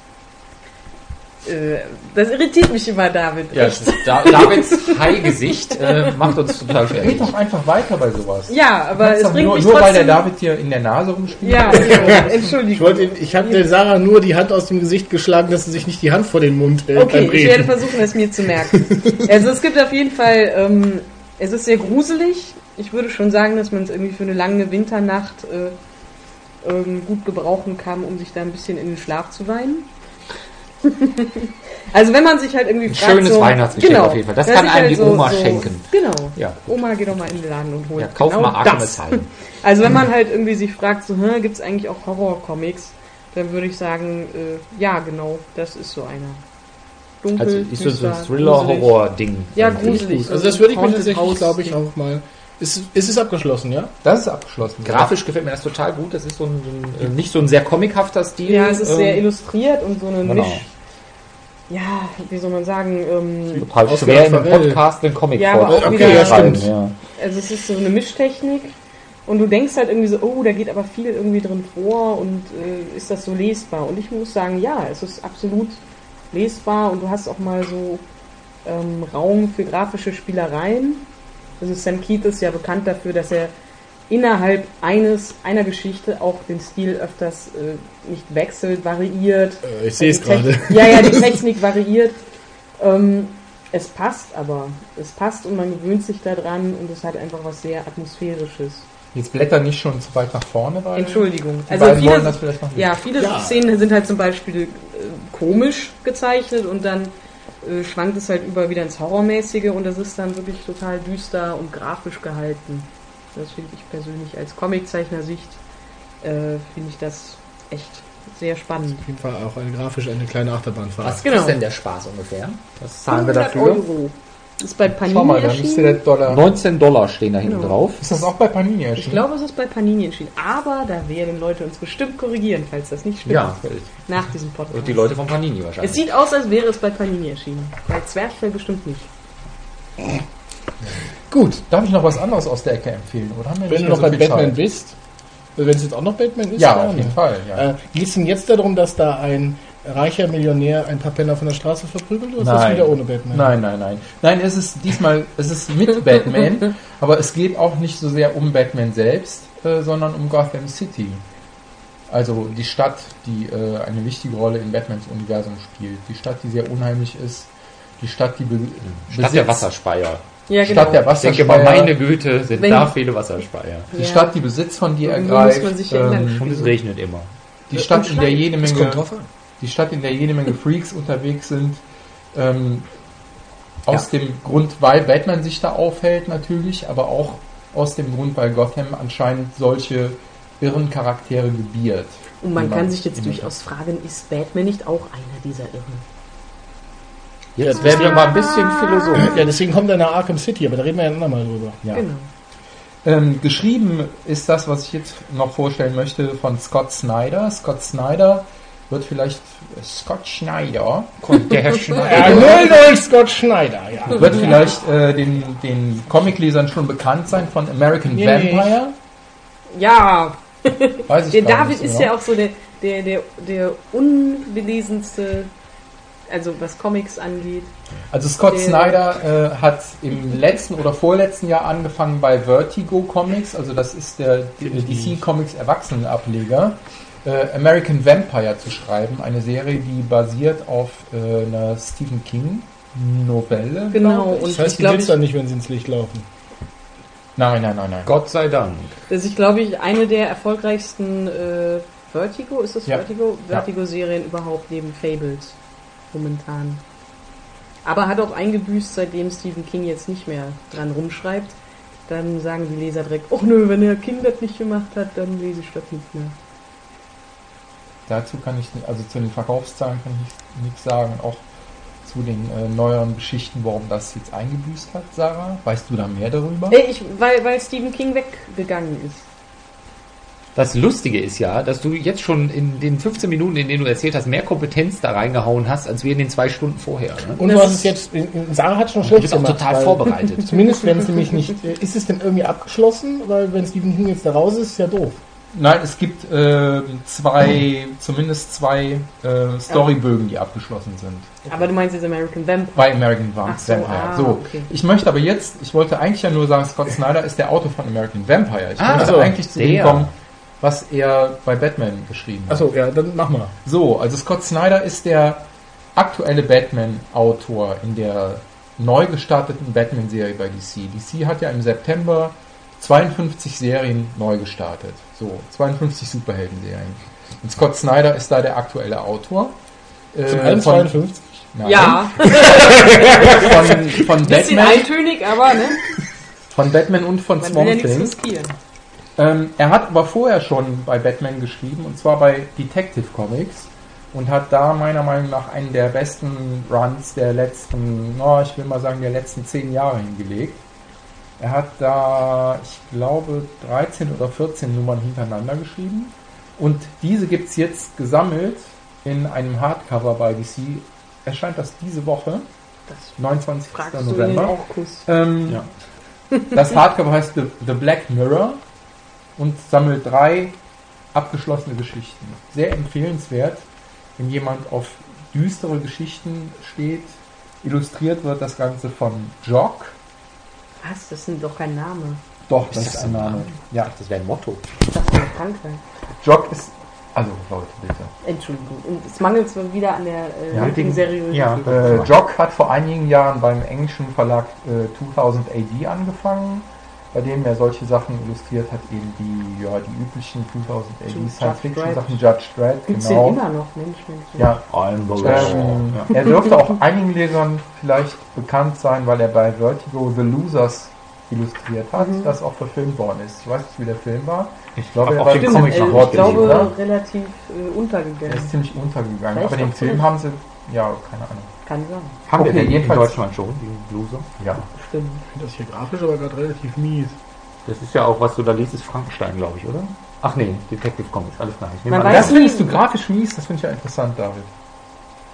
das irritiert mich immer, David. Ja, echt. da, Davids Hai-Gesicht äh, macht uns total schwer. Red doch einfach weiter bei sowas. Ja, aber es bringt nur, mich nur weil der. David dir in der Nase rumspielt. ja, ja, Entschuldigung. Ich, wollte, ich habe der Sarah nur die Hand aus dem Gesicht geschlagen, dass sie sich nicht die Hand vor den Mund hält Okay, beim ich werde versuchen, es mir zu merken. Also es gibt auf jeden Fall, ähm, es ist sehr gruselig. Ich würde schon sagen, dass man es irgendwie für eine lange Winternacht äh, ähm, gut gebrauchen kann, um sich da ein bisschen in den Schlaf zu weinen. also wenn man sich halt irgendwie Ein fragt, schönes so, Weihnachtsgeschenk genau, auf jeden Fall. Das kann einem halt die Oma schenken. Genau. Ja. Oma, geh doch mal in den Laden und hol Ja, kauf genau mal Arkham das. Asylum. Also wenn man halt irgendwie sich fragt, so, gibt es eigentlich auch Horror-Comics, dann würde ich sagen, äh, ja, genau, das ist so einer. Dunkel, Also ist so düster, ein gruselig. Thriller-Horror-Ding. Ja, gruselig. Also das würde ich mir tatsächlich, glaube ich, auch mal. Ist, ist es abgeschlossen, ja? Das ist abgeschlossen. Grafisch gefällt mir das total gut. Das ist so ein, so ein äh, nicht so ein sehr comichafter Stil. Ja, es ist sehr ähm, illustriert und so eine genau. Misch. Ja, wie soll man sagen, ähm, total Aus schwer in einem. Podcast einen Comic Ja, aber auch vorzustellen. wieder- ja, stimmt. Ja. also es ist so eine Mischtechnik und du denkst halt irgendwie so, oh, da geht aber viel irgendwie drin vor und äh, ist das so lesbar? Und ich muss sagen, ja, es ist absolut lesbar und du hast auch mal so ähm, Raum für grafische Spielereien. Also Sam Keith ist ja bekannt dafür, dass er innerhalb eines einer Geschichte auch den Stil öfters äh, nicht wechselt, variiert. Äh, ich sehe es gerade. Ja, ja, die Technik variiert. Ähm, es passt aber. Es passt und man gewöhnt sich daran und es hat einfach was sehr Atmosphärisches. Jetzt blätter nicht schon zu weit nach vorne, weil Entschuldigung. die Also viele, das vielleicht noch nicht. ja, viele Ja. Szenen sind halt zum Beispiel äh, komisch gezeichnet und dann äh, schwankt es halt über wieder ins Horrormäßige und das ist dann wirklich total düster und grafisch gehalten. Das finde ich persönlich als Comiczeichner-Sicht äh, finde ich das echt sehr spannend. Auf jeden Fall auch eine grafisch eine kleine Achterbahnfahrt. Was Genau. ist denn der Spaß ungefähr? Was zahlen wir 100 dafür? Euro. Ist bei Panini Schau mal, da müsste der erschienen. Dollar. 19 Dollar stehen da hinten Genau. drauf. Ist das auch bei Panini Ich erschienen? glaube, es ist bei Panini erschienen. Aber da werden Leute uns bestimmt korrigieren, falls das nicht stimmt. Ja, Nach diesem Podcast. und die Leute von Panini es wahrscheinlich. sieht aus, als wäre es bei Panini erschienen. Bei Zwerchfell bestimmt nicht. Gut, Darf ich noch was anderes aus der Ecke empfehlen? Oder haben wir wenn du noch so bei Batman Zeit? bist, wenn es jetzt auch noch Batman ist, Ja, auf jeden Fall. Ja. Äh, Geht es denn jetzt darum, dass da ein reicher Millionär ein paar Penner von der Straße verprügelt oder ist das Nein. wieder ohne Batman? Nein, nein, nein. Nein, es ist diesmal, es ist mit Batman, aber es geht auch nicht so sehr um Batman selbst, äh, sondern um Gotham City. Also die Stadt, die äh, eine wichtige Rolle in Batmans Universum spielt. Die Stadt, die sehr unheimlich ist. Die Stadt, die be Stadt der besitzt- Wasserspeier. Ja, Stadt der Ich denke mal, Wasserspeier. meine Güte, sind Wenn- da viele Wasserspeier. Die Ja. Stadt, die Besitz von dir Irgendwie ergreift. muss man sich ja ändern. ähm, Und es regnet immer. die Stadt, in der jede Menge die Stadt, in der jede Menge Freaks unterwegs sind. Ähm, aus dem Grund, weil Batman sich da aufhält natürlich, aber auch aus dem Grund, weil Gotham anscheinend solche irren Charaktere gebiert. Und man kann sich jetzt durchaus fragen, ist Batman nicht auch einer dieser Irren? Jetzt werden wir mal ein bisschen philosophisch. Ja, deswegen kommt er nach Arkham City, aber da reden wir ja andermal drüber. Ja. Genau. Ähm, geschrieben ist das, was ich jetzt noch vorstellen möchte, von Scott Snyder. Scott Snyder wird vielleicht Scott Schneider der Herr Ja, Schneider. null durch Scott Schneider, ja. wird vielleicht äh, den, den Comiclesern schon bekannt sein von American Nee. Vampire. Ja, Weiß ich der David nicht ist ja auch so der, der, der, der unbelesenste, also was Comics angeht. Also Scott Der- Snyder äh, hat im letzten oder vorletzten Jahr angefangen bei Vertigo Comics, also das ist der DC Comics Erwachsenenableger, äh, American Vampire zu schreiben, eine Serie, die basiert auf äh, einer Stephen King Novelle. Genau, und Das heißt, ich die willst ich, dann nicht, wenn sie ins Licht laufen. Nein, nein, nein, nein. Gott sei Dank. das ist, glaube ich, eine der erfolgreichsten äh, Vertigo, ist das Ja. Vertigo? Ja. Vertigo-Serien überhaupt neben Fables momentan. Aber hat auch eingebüßt, seitdem Stephen King jetzt nicht mehr dran rumschreibt. Dann sagen die Leser direkt, oh nö, wenn der King das nicht gemacht hat, dann lese ich das nicht mehr. Dazu kann ich, also zu den Verkaufszahlen kann ich nichts sagen. Auch zu den äh, neueren Geschichten, warum das jetzt eingebüßt hat, Sarah. Weißt du da mehr darüber? Äh, ich, weil, weil Stephen King weggegangen ist. Das Lustige ist ja, dass du jetzt schon in den 15 Minuten, in denen du erzählt hast, mehr Kompetenz da reingehauen hast, als wir in den zwei Stunden vorher. Ne? Und Das du hast es jetzt, Sarah hat schon Du schlecht bist auch gemacht. total vorbereitet. Zumindest wenn es nämlich nicht, äh, ist es denn irgendwie abgeschlossen? Weil wenn Stephen King jetzt da raus ist, ist ja doof. Nein, es gibt äh, zwei, zumindest zwei äh, Storybögen, die abgeschlossen sind. Aber du meinst jetzt American Vampire. Bei American Vamp Ach so, Vampire. ah, so, okay. ich möchte aber jetzt, ich wollte eigentlich ja nur sagen, Scott Snyder ist der Autor von American Vampire. Ich Ah, möchte so, eigentlich zu dem kommen, was er bei Batman geschrieben hat. Achso, ja, dann mach mal. So, also Scott Snyder ist der aktuelle Batman-Autor in der neu gestarteten Batman-Serie bei DC. DC hat ja im September 52 Serien neu gestartet. So, 52 Superhelden-Serien. Und Scott Snyder ist da der aktuelle Autor. Äh, Zum von- 52. Nein, Ja, Von, von, bisschen Batman, eintönig, aber ne? von Batman und von Man will ja Swamp nichts Thing. riskieren. Ähm, er hat aber vorher schon bei Batman geschrieben, und zwar bei Detective Comics. Und hat da meiner Meinung nach einen der besten Runs der letzten, no, ich will mal sagen, der letzten zehn Jahre hingelegt. Er hat da, ich glaube, 13 oder 14 Nummern hintereinander geschrieben. Und diese gibt es jetzt gesammelt in einem Hardcover bei DC. Erscheint das diese Woche, Das 29. fragst du in den November. Ähm, Ja. Das Hardcover heißt The, The Black Mirror und sammelt drei abgeschlossene Geschichten. Sehr empfehlenswert, wenn jemand auf düstere Geschichten steht. Illustriert wird das Ganze von Jock. Was? Das sind doch kein Name. Doch, Ist das das ist ein Name. Name? Ja, Das wäre ein Motto. Dachte, eine Krankheit. Jock ist. Also, Leute, bitte. Entschuldigung. Und es mangelt zwar wieder an der äh, Ja, nötigen Seriosität. ja. Äh, Jock hat vor einigen Jahren beim englischen Verlag äh, 2000 AD angefangen, bei dem er solche Sachen illustriert hat, eben die, ja, die üblichen 2000 AD Judge Science Fiction Dredd. Sachen, Judge Dredd, Gibt's genau. den immer noch, Mensch, Mensch. Ja, I'm the Ähm, Er dürfte auch einigen Lesern vielleicht bekannt sein, weil er bei Vertigo The Losers illustriert hat, Mhm. das auch verfilmt worden ist. Ich weiß nicht, wie der Film war. Ich glaube, er war den Comic äh, ich glaube, gelesen, ne? relativ äh, Er untergegangen. ist ziemlich untergegangen. Vielleicht Aber den Film haben sie, ja, keine Ahnung. Kann sein. Haben Okay, wir den jedenfalls- in Deutschland schon, die Bluse? Ja. Stimmt. Ich finde das hier grafisch aber gerade relativ mies. Das ist ja auch, was du da liest, ist Frankenstein, glaube ich, oder? Ach nee, Detective Comics, alles klar. Ich Das findest du grafisch mies, das finde ich ja interessant, David.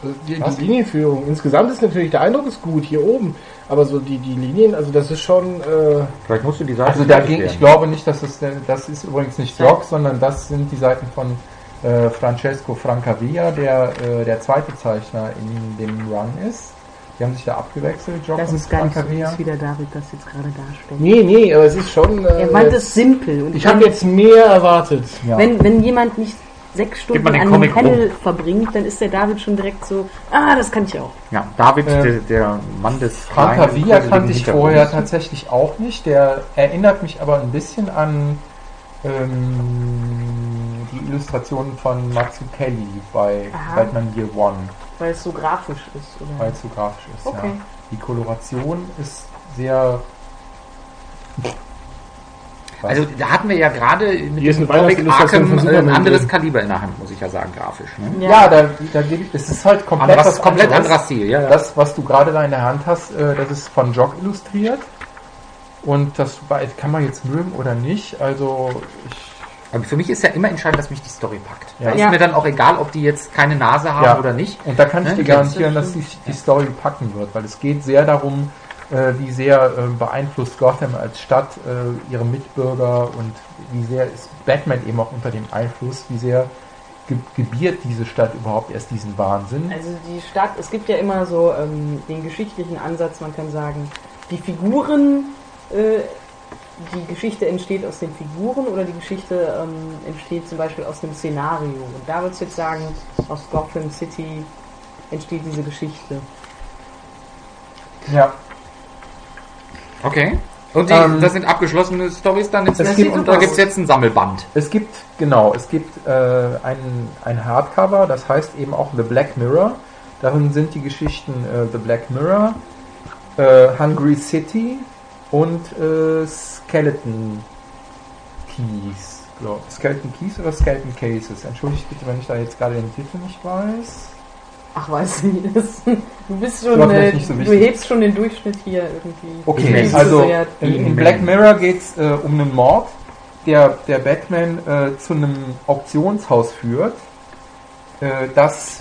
Also die, die Linienführung. Insgesamt ist natürlich, der Eindruck ist gut hier oben. Aber so die, die Linien, also das ist schon, äh, vielleicht musst du die Seite Also da fertig ging, werden. ich glaube nicht, dass das, das ist übrigens nicht. Jock, sondern das sind die Seiten von äh, Francesco Francavilla, der äh, der zweite Zeichner in dem Run ist. Die haben sich da abgewechselt, Jock Das und ist gar nicht so, es wieder David das jetzt gerade darstellt. Nee, nee, aber es ist schon. Äh, Er meint es simpel. Und ich habe jetzt mehr erwartet. Ja. wenn, wenn jemand nicht sechs Stunden an dem Panel verbringt, dann ist der David schon direkt so, ah, das kann ich auch. Ja, David, Äh, der, der Mann des Francavilla kleinen, kannte ich vorher tatsächlich auch nicht. Der erinnert mich aber ein bisschen an ähm, die Illustrationen von Matsu Kelly bei Aha. Batman Year One, Weil es so grafisch ist, oder? weil es so grafisch ist. Okay. Ja. Die Koloration ist sehr. Also da hatten wir ja gerade mit Hier ist dem eine Comic Weihnachtsillustration Arkham von ein anderes. Kaliber in der Hand, muss ich ja sagen, grafisch. Ne? ja, da, da gibt es ist halt komplett Anderes, was komplett anderes. anderer Stil, ja. ja. Das, was du gerade da in der Hand hast, äh, das ist von Jock illustriert. Und das kann man jetzt mögen oder nicht. Also ich Aber für mich ist ja immer entscheidend, dass mich die Story packt. Ja. Da Ja. ist mir dann auch egal, ob die jetzt keine Nase haben Ja. oder nicht. Und da kann ich Ne, dir garantieren, dass die, die Story packen wird, weil es geht sehr darum, äh, wie sehr äh, beeinflusst Gotham als Stadt äh, ihre Mitbürger und wie sehr ist Batman eben auch unter dem Einfluss, wie sehr ge gebiert diese Stadt überhaupt erst diesen Wahnsinn. Also die Stadt, es gibt ja immer so ähm, den geschichtlichen Ansatz, man kann sagen, die Figuren, äh, die Geschichte entsteht aus den Figuren oder die Geschichte ähm, entsteht zum Beispiel aus einem Szenario. Und da würdest du jetzt sagen, aus Gotham City entsteht diese Geschichte. Ja, Okay. Und die, Ähm, das sind abgeschlossene Stories dann es Prinzip gibt- und da gibt es jetzt ein Sammelband. es gibt, genau, es gibt äh, ein, ein Hardcover, das heißt eben auch The Black Mirror. Darin sind die Geschichten äh, The Black Mirror, äh, Hungry City und äh, Skeleton Keys. glaub- Skeleton Keys oder Skeleton Cases? Entschuldigt bitte, wenn ich da jetzt gerade den Titel nicht weiß. Ach, du, das, du bist schon, äh, nicht so du hebst schon den Durchschnitt hier irgendwie. Okay, also Sehr- in, in. Black Mirror geht es äh, um einen Mord, der, der Batman äh, zu einem Auktionshaus führt, äh, das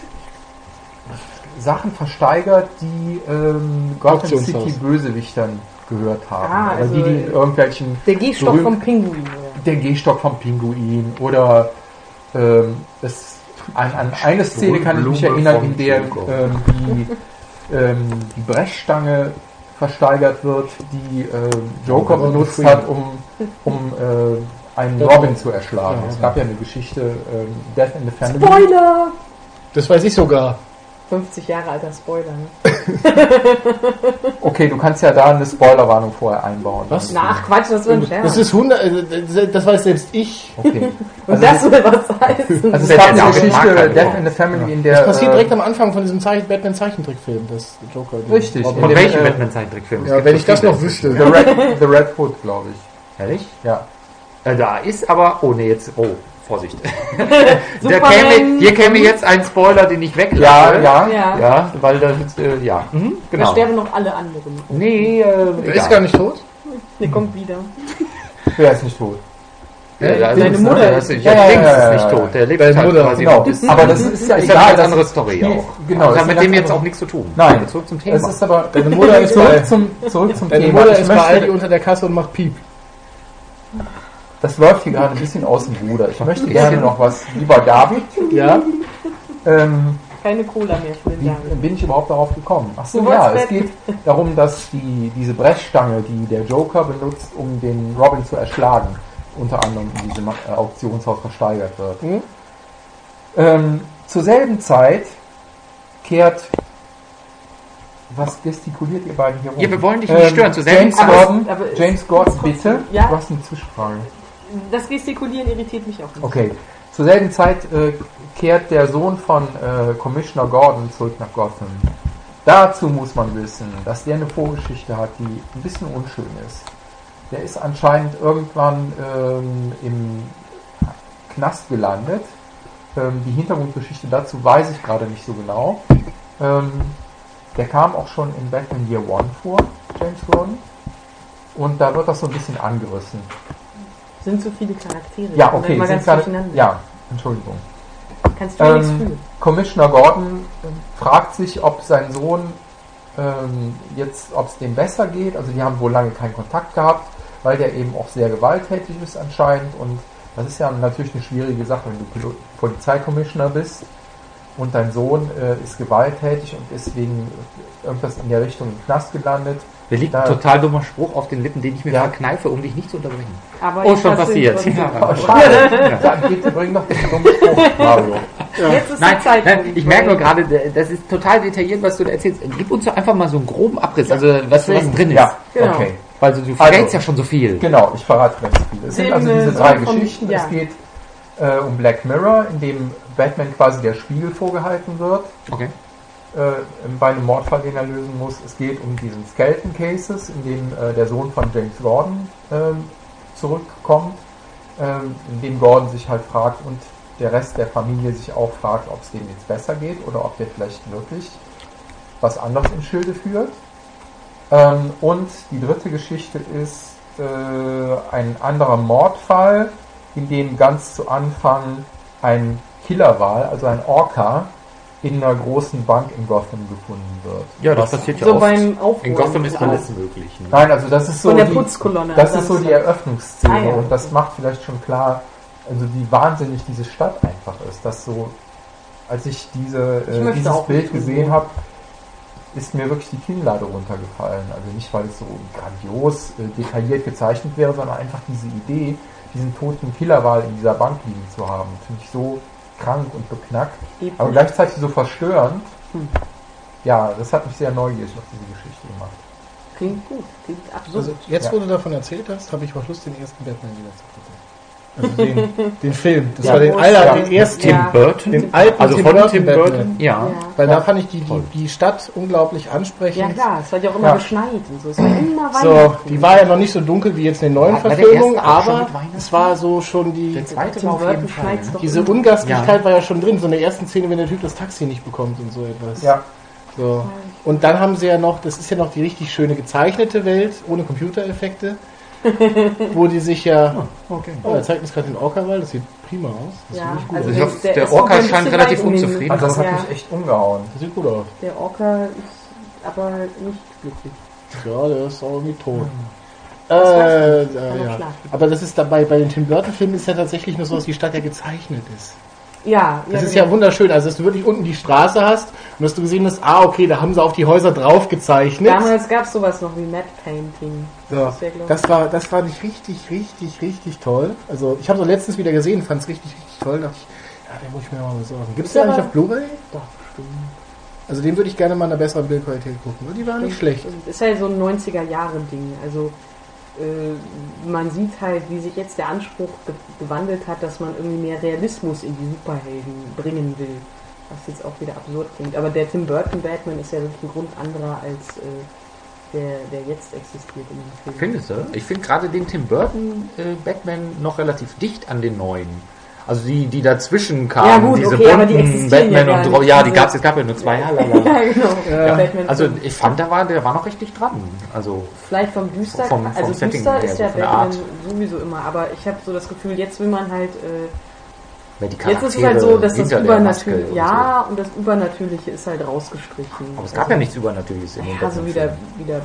Sachen versteigert, die ähm, Gotham. City Bösewichtern gehört haben. Ah, oder also, die, die in irgendwelchen Der Gehstock berühmt- vom Pinguin. Oder? der Gehstock vom Pinguin oder ähm, es, an, an eine Szene kann ich mich erinnern, in der ähm, die, ähm, die Brechstange versteigert wird, die ähm, Joker benutzt hat, um, um äh, einen Ja, Robin ja. zu erschlagen. Ja, es ja. gab ja eine Geschichte, ähm, Death in the Family. Spoiler! Das weiß ich sogar. 50 Jahre alter Spoiler. Ne? Okay, du kannst ja da eine Spoilerwarnung vorher einbauen. Was? Ach Quatsch, das wird ein Scherz. Das ist 100, äh, das weiß selbst ich. Okay. Und Also, das soll was heißen. also es gab eine Geschichte, Death Robin. in the Family, in der Das passiert äh, direkt am Anfang von diesem Zeichen Batman Zeichentrickfilm, das Joker. Richtig. Von dem, welchem äh, Batman-Zeichentrickfilm? Ja, wenn ich das noch wüsste. The Red, The Red Hood, glaube ich. Ehrlich? Ja. Äh, da ist aber, oh nee, jetzt, oh, Vorsicht. da käme, hier käme jetzt ein Spoiler, den ich weglasse. Ja, ja. Ja. Ja, weil das, äh, ja, mhm, Da genau. sterben noch alle anderen. Nee, äh, Der ist gar nicht tot? Der kommt wieder. Wer ist nicht tot? Ja, da Deine ist- Mutter ja, ist- das ist, Ja, ja, Links ist ja, nicht ja. tot. Der lebt Deine halt Mutter, quasi Genau. Aber das ist ja ist egal. eine ganz andere Story auch. Genau. Das das hat mit dem jetzt auch nichts zu tun. Nein. Zurück zum Thema. Es ist aber Deine Mutter ist bei, zurück zum, zurück zum deine Thema. Mutter Ich ist bei Aldi unter der Kasse und macht Piep. Das läuft hier gerade ein bisschen aus dem Ruder. Ich möchte gerne noch was, lieber David. Ja? Ähm, Keine Cola mehr für den wie David. bin ich überhaupt darauf gekommen? Ach so, Du ja, es geht darum, dass die, diese Brechstange, die der Joker benutzt, um den Robin zu erschlagen, unter anderem in diesem äh, Auktionshaus versteigert wird. Hm? Ähm, zur selben Zeit kehrt. Was gestikuliert ihr beiden hier rum? Ja, wir wollen dich nicht stören. Zur selben James Zeit- Gordon, Aber es- James Gordon, bitte. Ja? Du hast eine Zwischenfrage. Das Gestikulieren irritiert mich auch nicht. Okay. Zur selben Zeit äh, kehrt der Sohn von äh, Commissioner Gordon zurück nach Gotham. Dazu muss man wissen, dass der eine Vorgeschichte hat, die ein bisschen unschön ist. Der ist anscheinend irgendwann ähm, im Knast gelandet. Ähm, die Hintergrundgeschichte dazu weiß ich gerade nicht so genau. Ähm, der kam auch schon in Batman Year One vor, James Gordon. Und da wird das so ein bisschen angerissen. Sind so viele Charaktere. Ja, okay, sind ganz ja, Entschuldigung. Kannst du mir nichts Ähm, fühlen? Commissioner Gordon äh, fragt sich, ob sein Sohn ähm, jetzt, ob es dem besser geht. Also die haben wohl lange keinen Kontakt gehabt, weil der eben auch sehr gewalttätig ist anscheinend und Das ist ja natürlich eine schwierige Sache, wenn du Polizeikommissioner bist und dein Sohn äh, ist gewalttätig und ist wegen irgendwas in der Richtung im Knast gelandet. Mir liegt ein total dummer Spruch auf den Lippen, den ich mir Ja. verkneife, um dich nicht zu unterbrechen. Aber Oh, schon passiert. trotzdem. Ja. Schade, dann bitte bring doch den dummen Spruch, Mario. Jetzt ist Nein, die Zeit. nein, ich merke nur gerade, das ist total detailliert, was du da erzählst. Gib uns doch einfach mal so einen groben Abriss, also was, was drin ist. Ja, Genau. okay. Weil du, du Also- verrätst ja schon so viel. Genau, ich verrate so viel. Es sind also diese drei von- Geschichten. ja. Es geht äh, um Black Mirror, in dem Batman quasi der Spiegel vorgehalten wird, Okay. Äh, bei einem Mordfall, den er lösen muss. Es geht um diesen Skeleton Cases, in dem äh, der Sohn von James Gordon ähm, zurückkommt, ähm, in dem Gordon sich halt fragt und der Rest der Familie sich auch fragt, ob es dem jetzt besser geht oder ob der vielleicht wirklich was anderes in Schilde führt. Ähm, und die dritte Geschichte ist äh, ein anderer Mordfall, in dem ganz zu Anfang ein Killerwal, also ein Orca, in einer großen Bank in Gotham gefunden wird. Ja, das Was- passiert ja So oft. beim. In Gotham ist alles möglich. Ne? Nein, also das ist so Von der die, Putzkolonne. das ist so die. Eröffnungsszene Ah, ja. und das macht vielleicht schon klar, also wie wahnsinnig diese Stadt einfach ist. Dass so, als ich diese Ich äh, dieses auch Bild gesehen habe, ist mir wirklich die Kinnlade runtergefallen. Also nicht, weil es so grandios äh, detailliert gezeichnet wäre, sondern einfach diese Idee, diesen toten Killerwal in dieser Bank liegen zu haben, finde ich so krank und beknackt, Episch. aber gleichzeitig so verstörend. Hm. Ja, das hat mich sehr neugierig auf diese Geschichte gemacht. Klingt gut, klingt absurd. Also jetzt, Ja. wo du davon erzählt hast, habe ich auch Lust, den ersten Batman wieder zu gucken. Also den, den Film. Das Ja. war den, Alter, Ja. den ersten. Ja. Burton? Den alten also Tim von Burton Tim Batman. Burton? Ja. ja. Weil Ja. da fand ich die, die, die Stadt unglaublich ansprechend. ja klar, es hat ja auch immer Ja. geschneit und so. Es war immer So, Weihnachten. die war ja noch nicht so dunkel wie jetzt in den neuen War- war Verfilmungen, aber es war so schon die, Der zweite Tim war auf jeden Burton Fall. Ne? diese. Ungastlichkeit Ja. war ja schon drin, so in der ersten Szene, wenn der Typ das Taxi nicht bekommt und so etwas. Ja, So. Und dann haben sie ja noch, das ist ja noch die richtig schöne gezeichnete Welt, ohne Computereffekte, wo die sich ja, Okay. oh, er zeigt uns gerade den Orca-Wall, das sieht prima aus, das Ja, sieht wirklich gut also aus. Ich hoffe, der ist Orca scheint relativ unzufrieden. also das hat Ja. mich echt umgehauen. Das sieht gut aus. Der Orca ist aber nicht glücklich. Ja, der ist auch irgendwie tot. Das Äh, äh, ja. Aber das ist dabei, bei den Tim Burton-Filmen ist ja tatsächlich nur so, dass die Stadt ja gezeichnet ist. Ja, Das ja, ist genau. ja wunderschön, also dass du wirklich unten die Straße hast und dass du gesehen hast, ah, okay, da haben sie auf die Häuser drauf gezeichnet. Damals gab es sowas noch wie Matte Painting. So, Das war, das fand ich richtig, richtig, richtig toll. Also ich habe es letztens wieder gesehen, fand es richtig, richtig toll. Dachte ich, ja, den muss ich mir mal besorgen. Gibt es den eigentlich aber- auf Blu-ray? Doch, stimmt. Also den würde ich gerne mal in einer besseren Bildqualität gucken. Die war nicht schlecht. Ist halt so ein 90er-Jahre-Ding. Also man sieht halt, wie sich jetzt der Anspruch ge gewandelt hat, dass man irgendwie mehr Realismus in die Superhelden bringen will. Was jetzt auch wieder absurd klingt. Aber der Tim Burton Batman ist ja wirklich ein Grund anderer als äh, der, der jetzt existiert in dem Film. Findest du? Ich finde gerade den Tim Burton äh, Batman noch relativ dicht an den neuen. Also die, die dazwischen kamen, Ja, gut, diese okay, die bunten ja Batman und nicht. Ro- ja, die Also- gab's, es gab ja nur zwei. Ja, Lalala. genau. Ja. Also ich fand, der war, der war noch richtig dran. Also Vielleicht vom Düster, Vom- vom also Setting Düster ist so ja der Batman sowieso immer, aber ich habe so das Gefühl, jetzt will man halt, äh, die jetzt ist es halt so, dass das Übernatürliche, und ja, und das Übernatürliche ist halt rausgestrichen. So. Aber es gab ja nichts Übernatürliches in den Ja, so wie der, wie der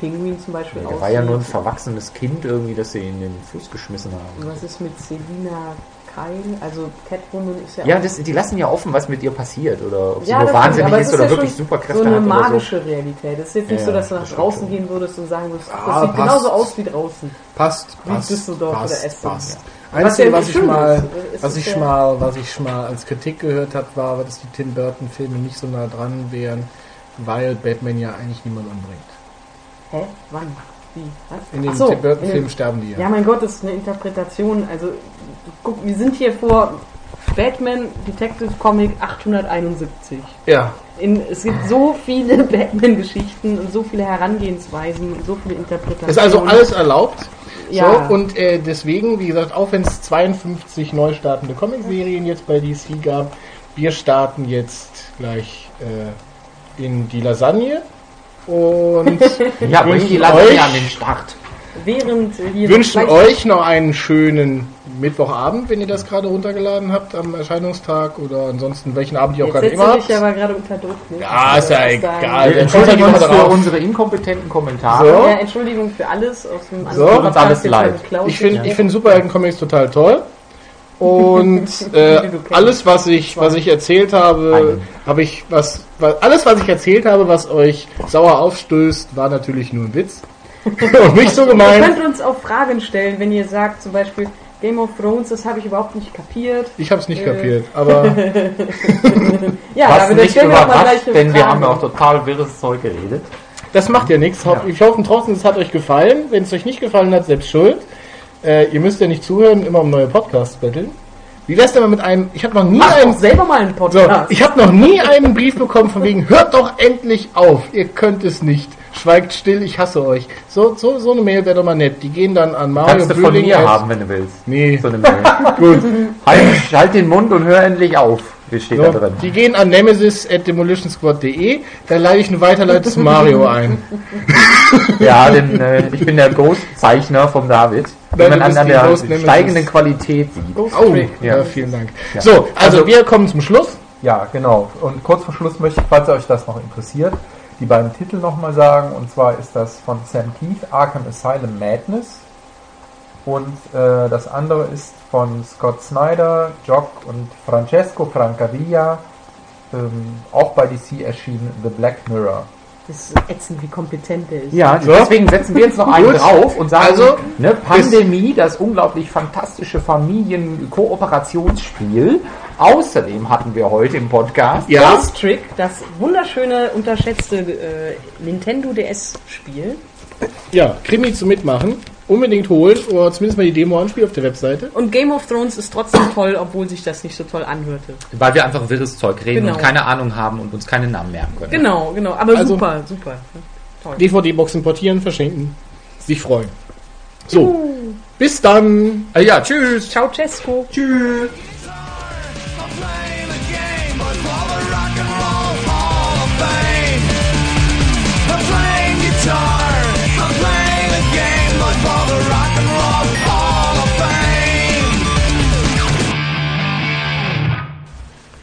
Pinguin zum Beispiel Der war ja nur ein verwachsenes Kind irgendwie, das sie in den Fluss geschmissen haben. Was ist mit Selina Kyle? Also Catwoman ist ja Ja, das, die lassen ja offen, was mit ihr passiert oder ob sie Ja, nur das wahnsinnig ist ist oder ja wirklich schon Superkräfte so eine hat oder so. magische Realität. Es ist jetzt nicht Ja, so, dass du das nach stimmt draußen gehen würdest und sagen würdest, das Ah, sieht passt. genauso aus wie draußen. Passt, Wie passt, Düsseldorf passt, oder Essen. passt. Was Einzige, was ich schön mal, was ich mal, was ich mal als Kritik gehört habe, war, dass die Tim Burton Filme nicht so nah dran wären, weil Batman ja eigentlich niemand umbringt. Hä? Wann? In den so, Tim Burton in den- Filmen sterben die ja. Ja, mein Gott, das ist eine Interpretation. Also, guck, wir sind hier vor Batman Detective Comic 871. ja. In, es gibt so viele Batman-Geschichten und so viele Herangehensweisen und so viele Interpretationen. Ist also alles erlaubt. Ja. So, und äh, deswegen, wie gesagt, auch wenn es 52 neu startende Comic-Serien jetzt bei DC gab, wir starten jetzt gleich äh, in die Lasagne und Ja, bring wünschen die euch- an den Start. während hier wünschen euch noch einen schönen Mittwochabend, wenn ihr das gerade runtergeladen habt am Erscheinungstag oder ansonsten welchen Abend ihr auch gerade immer habt. aber gerade unter Druck. Ne? Ja, ist ja egal. Wir entschuldigen uns für unsere inkompetenten Kommentare. So. Ja, Entschuldigung für alles aus dem So, anderen alles leid. Ich finde ich find Superhelden-Comics total toll. Und äh, alles, was ich, was ich erzählt habe, habe ich was, alles, was ich erzählt habe, was euch sauer aufstößt, war natürlich nur ein Witz. Und nicht so Ihr gemeint. könnt uns auch Fragen stellen, wenn ihr sagt, zum Beispiel Game of Thrones, das habe ich überhaupt nicht kapiert. Ich habe es nicht Äh. kapiert, aber Ja, Was aber nicht wir überrascht, denn wir Fragen. haben ja auch total wirres Zeug geredet. das macht ja nichts. Ja. Ich hoffe trotzdem, es hat euch gefallen. Wenn es euch nicht gefallen hat, selbst schuld. Äh, ihr müsst ja nicht zuhören, immer um neue Podcasts betteln. Wie wär's denn mal mit einem, ich habe noch nie Mach einen doch selber mal einen So, Podcast. ich habe noch nie einen Brief bekommen von wegen, hört doch endlich auf, ihr könnt es nicht. Schweigt still, ich hasse euch. So, so, so eine Mail wäre doch mal nett. Die gehen dann an Mario Kannst du von Böhling mir at- haben, wenn du willst. Nee, So eine Mail. gut. halt, halt den Mund und hör endlich auf. Wie steht da So, drin? die gehen an nemesis at demolitionsquad.de. Da leite ich eine Weiterleitung zu Mario ein. Ja, denn äh, ich bin der Ghostzeichner vom David. Wenn man an, an der steigenden Qualität sieht. Oh, Ja. ja. vielen Dank. Ja. So, also, Also- wir kommen zum Schluss. Ja, genau. Und kurz vor Schluss möchte ich, falls euch das noch interessiert, die beiden Titel nochmal sagen. Und zwar ist das von Sam Keith, Arkham Asylum Madness. Und äh, das andere ist von Scott Snyder, Jock und Francesco Francavilla, ähm, auch bei DC erschienen, The Black Mirror. Das ist ätzend, wie kompetent der ist. Ja, So. deswegen setzen wir jetzt noch einen drauf und sagen, Also, ne, Pandemie, das unglaublich fantastische Familien-Kooperationsspiel. Außerdem hatten wir heute im Podcast Ja, Ghost Trick, das wunderschöne, unterschätzte äh, Nintendo DS-Spiel. ja, Krimi zum Mitmachen. Unbedingt holen oder zumindest mal die Demo anspielen auf der Webseite. Und Game of Thrones ist trotzdem toll, obwohl sich das nicht so toll anhörte. Weil wir einfach wirres Zeug reden Genau. und keine Ahnung haben und uns keine Namen merken können. Genau, genau. Aber Also- super, super. Toll. DVD-Box importieren, verschenken, sich freuen. So, bis dann. Äh, ja, tschüss. Ciao, Cesco. Tschüss.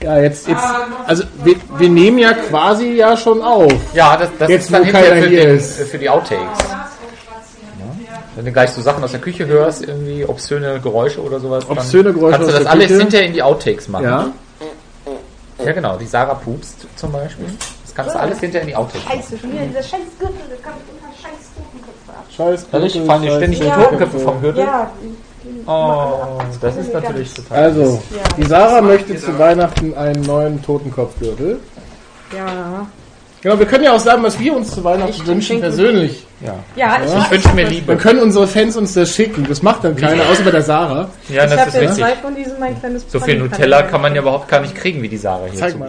Ja, jetzt, jetzt, also wir, wir nehmen ja quasi ja schon auf. Ja, das, das Jetzt, ist dann hinterher für, hier den, ist. für die Outtakes. Ja. Wenn du gleich so Sachen aus der Küche hörst, irgendwie obszöne Geräusche oder sowas, dann Obszöne Geräusche kannst du das alles Küche. hinterher in die Outtakes machen. Ja. Ja, genau. Die Sarah pupst zum Beispiel. Das kannst du alles hinterher in die Outtakes machen. Scheiße, schon wieder dieser scheiß Gürtel, da kann ich unter scheiß Totenköpfe ab. Scheiß. Gürtel, fallen dir ständig die. Totenköpfe vom Gürtel. Ja, Oh, das ist natürlich total. Also, die Sarah möchte zu Weihnachten einen neuen Totenkopfgürtel. Ja. Genau, wir können ja auch sagen, was wir uns zu Weihnachten Ich wünschen, persönlich. Ja. Ja, ich, Ich wünsche mir Liebe. Dann können unsere Fans uns das schicken. Das macht dann keiner, außer bei der Sarah. Ja, ich das ist ja richtig. zwei von diesen, mein kleines So viel Nutella kann man ja überhaupt gar nicht kriegen wie die Sarah hier. Zeig mal.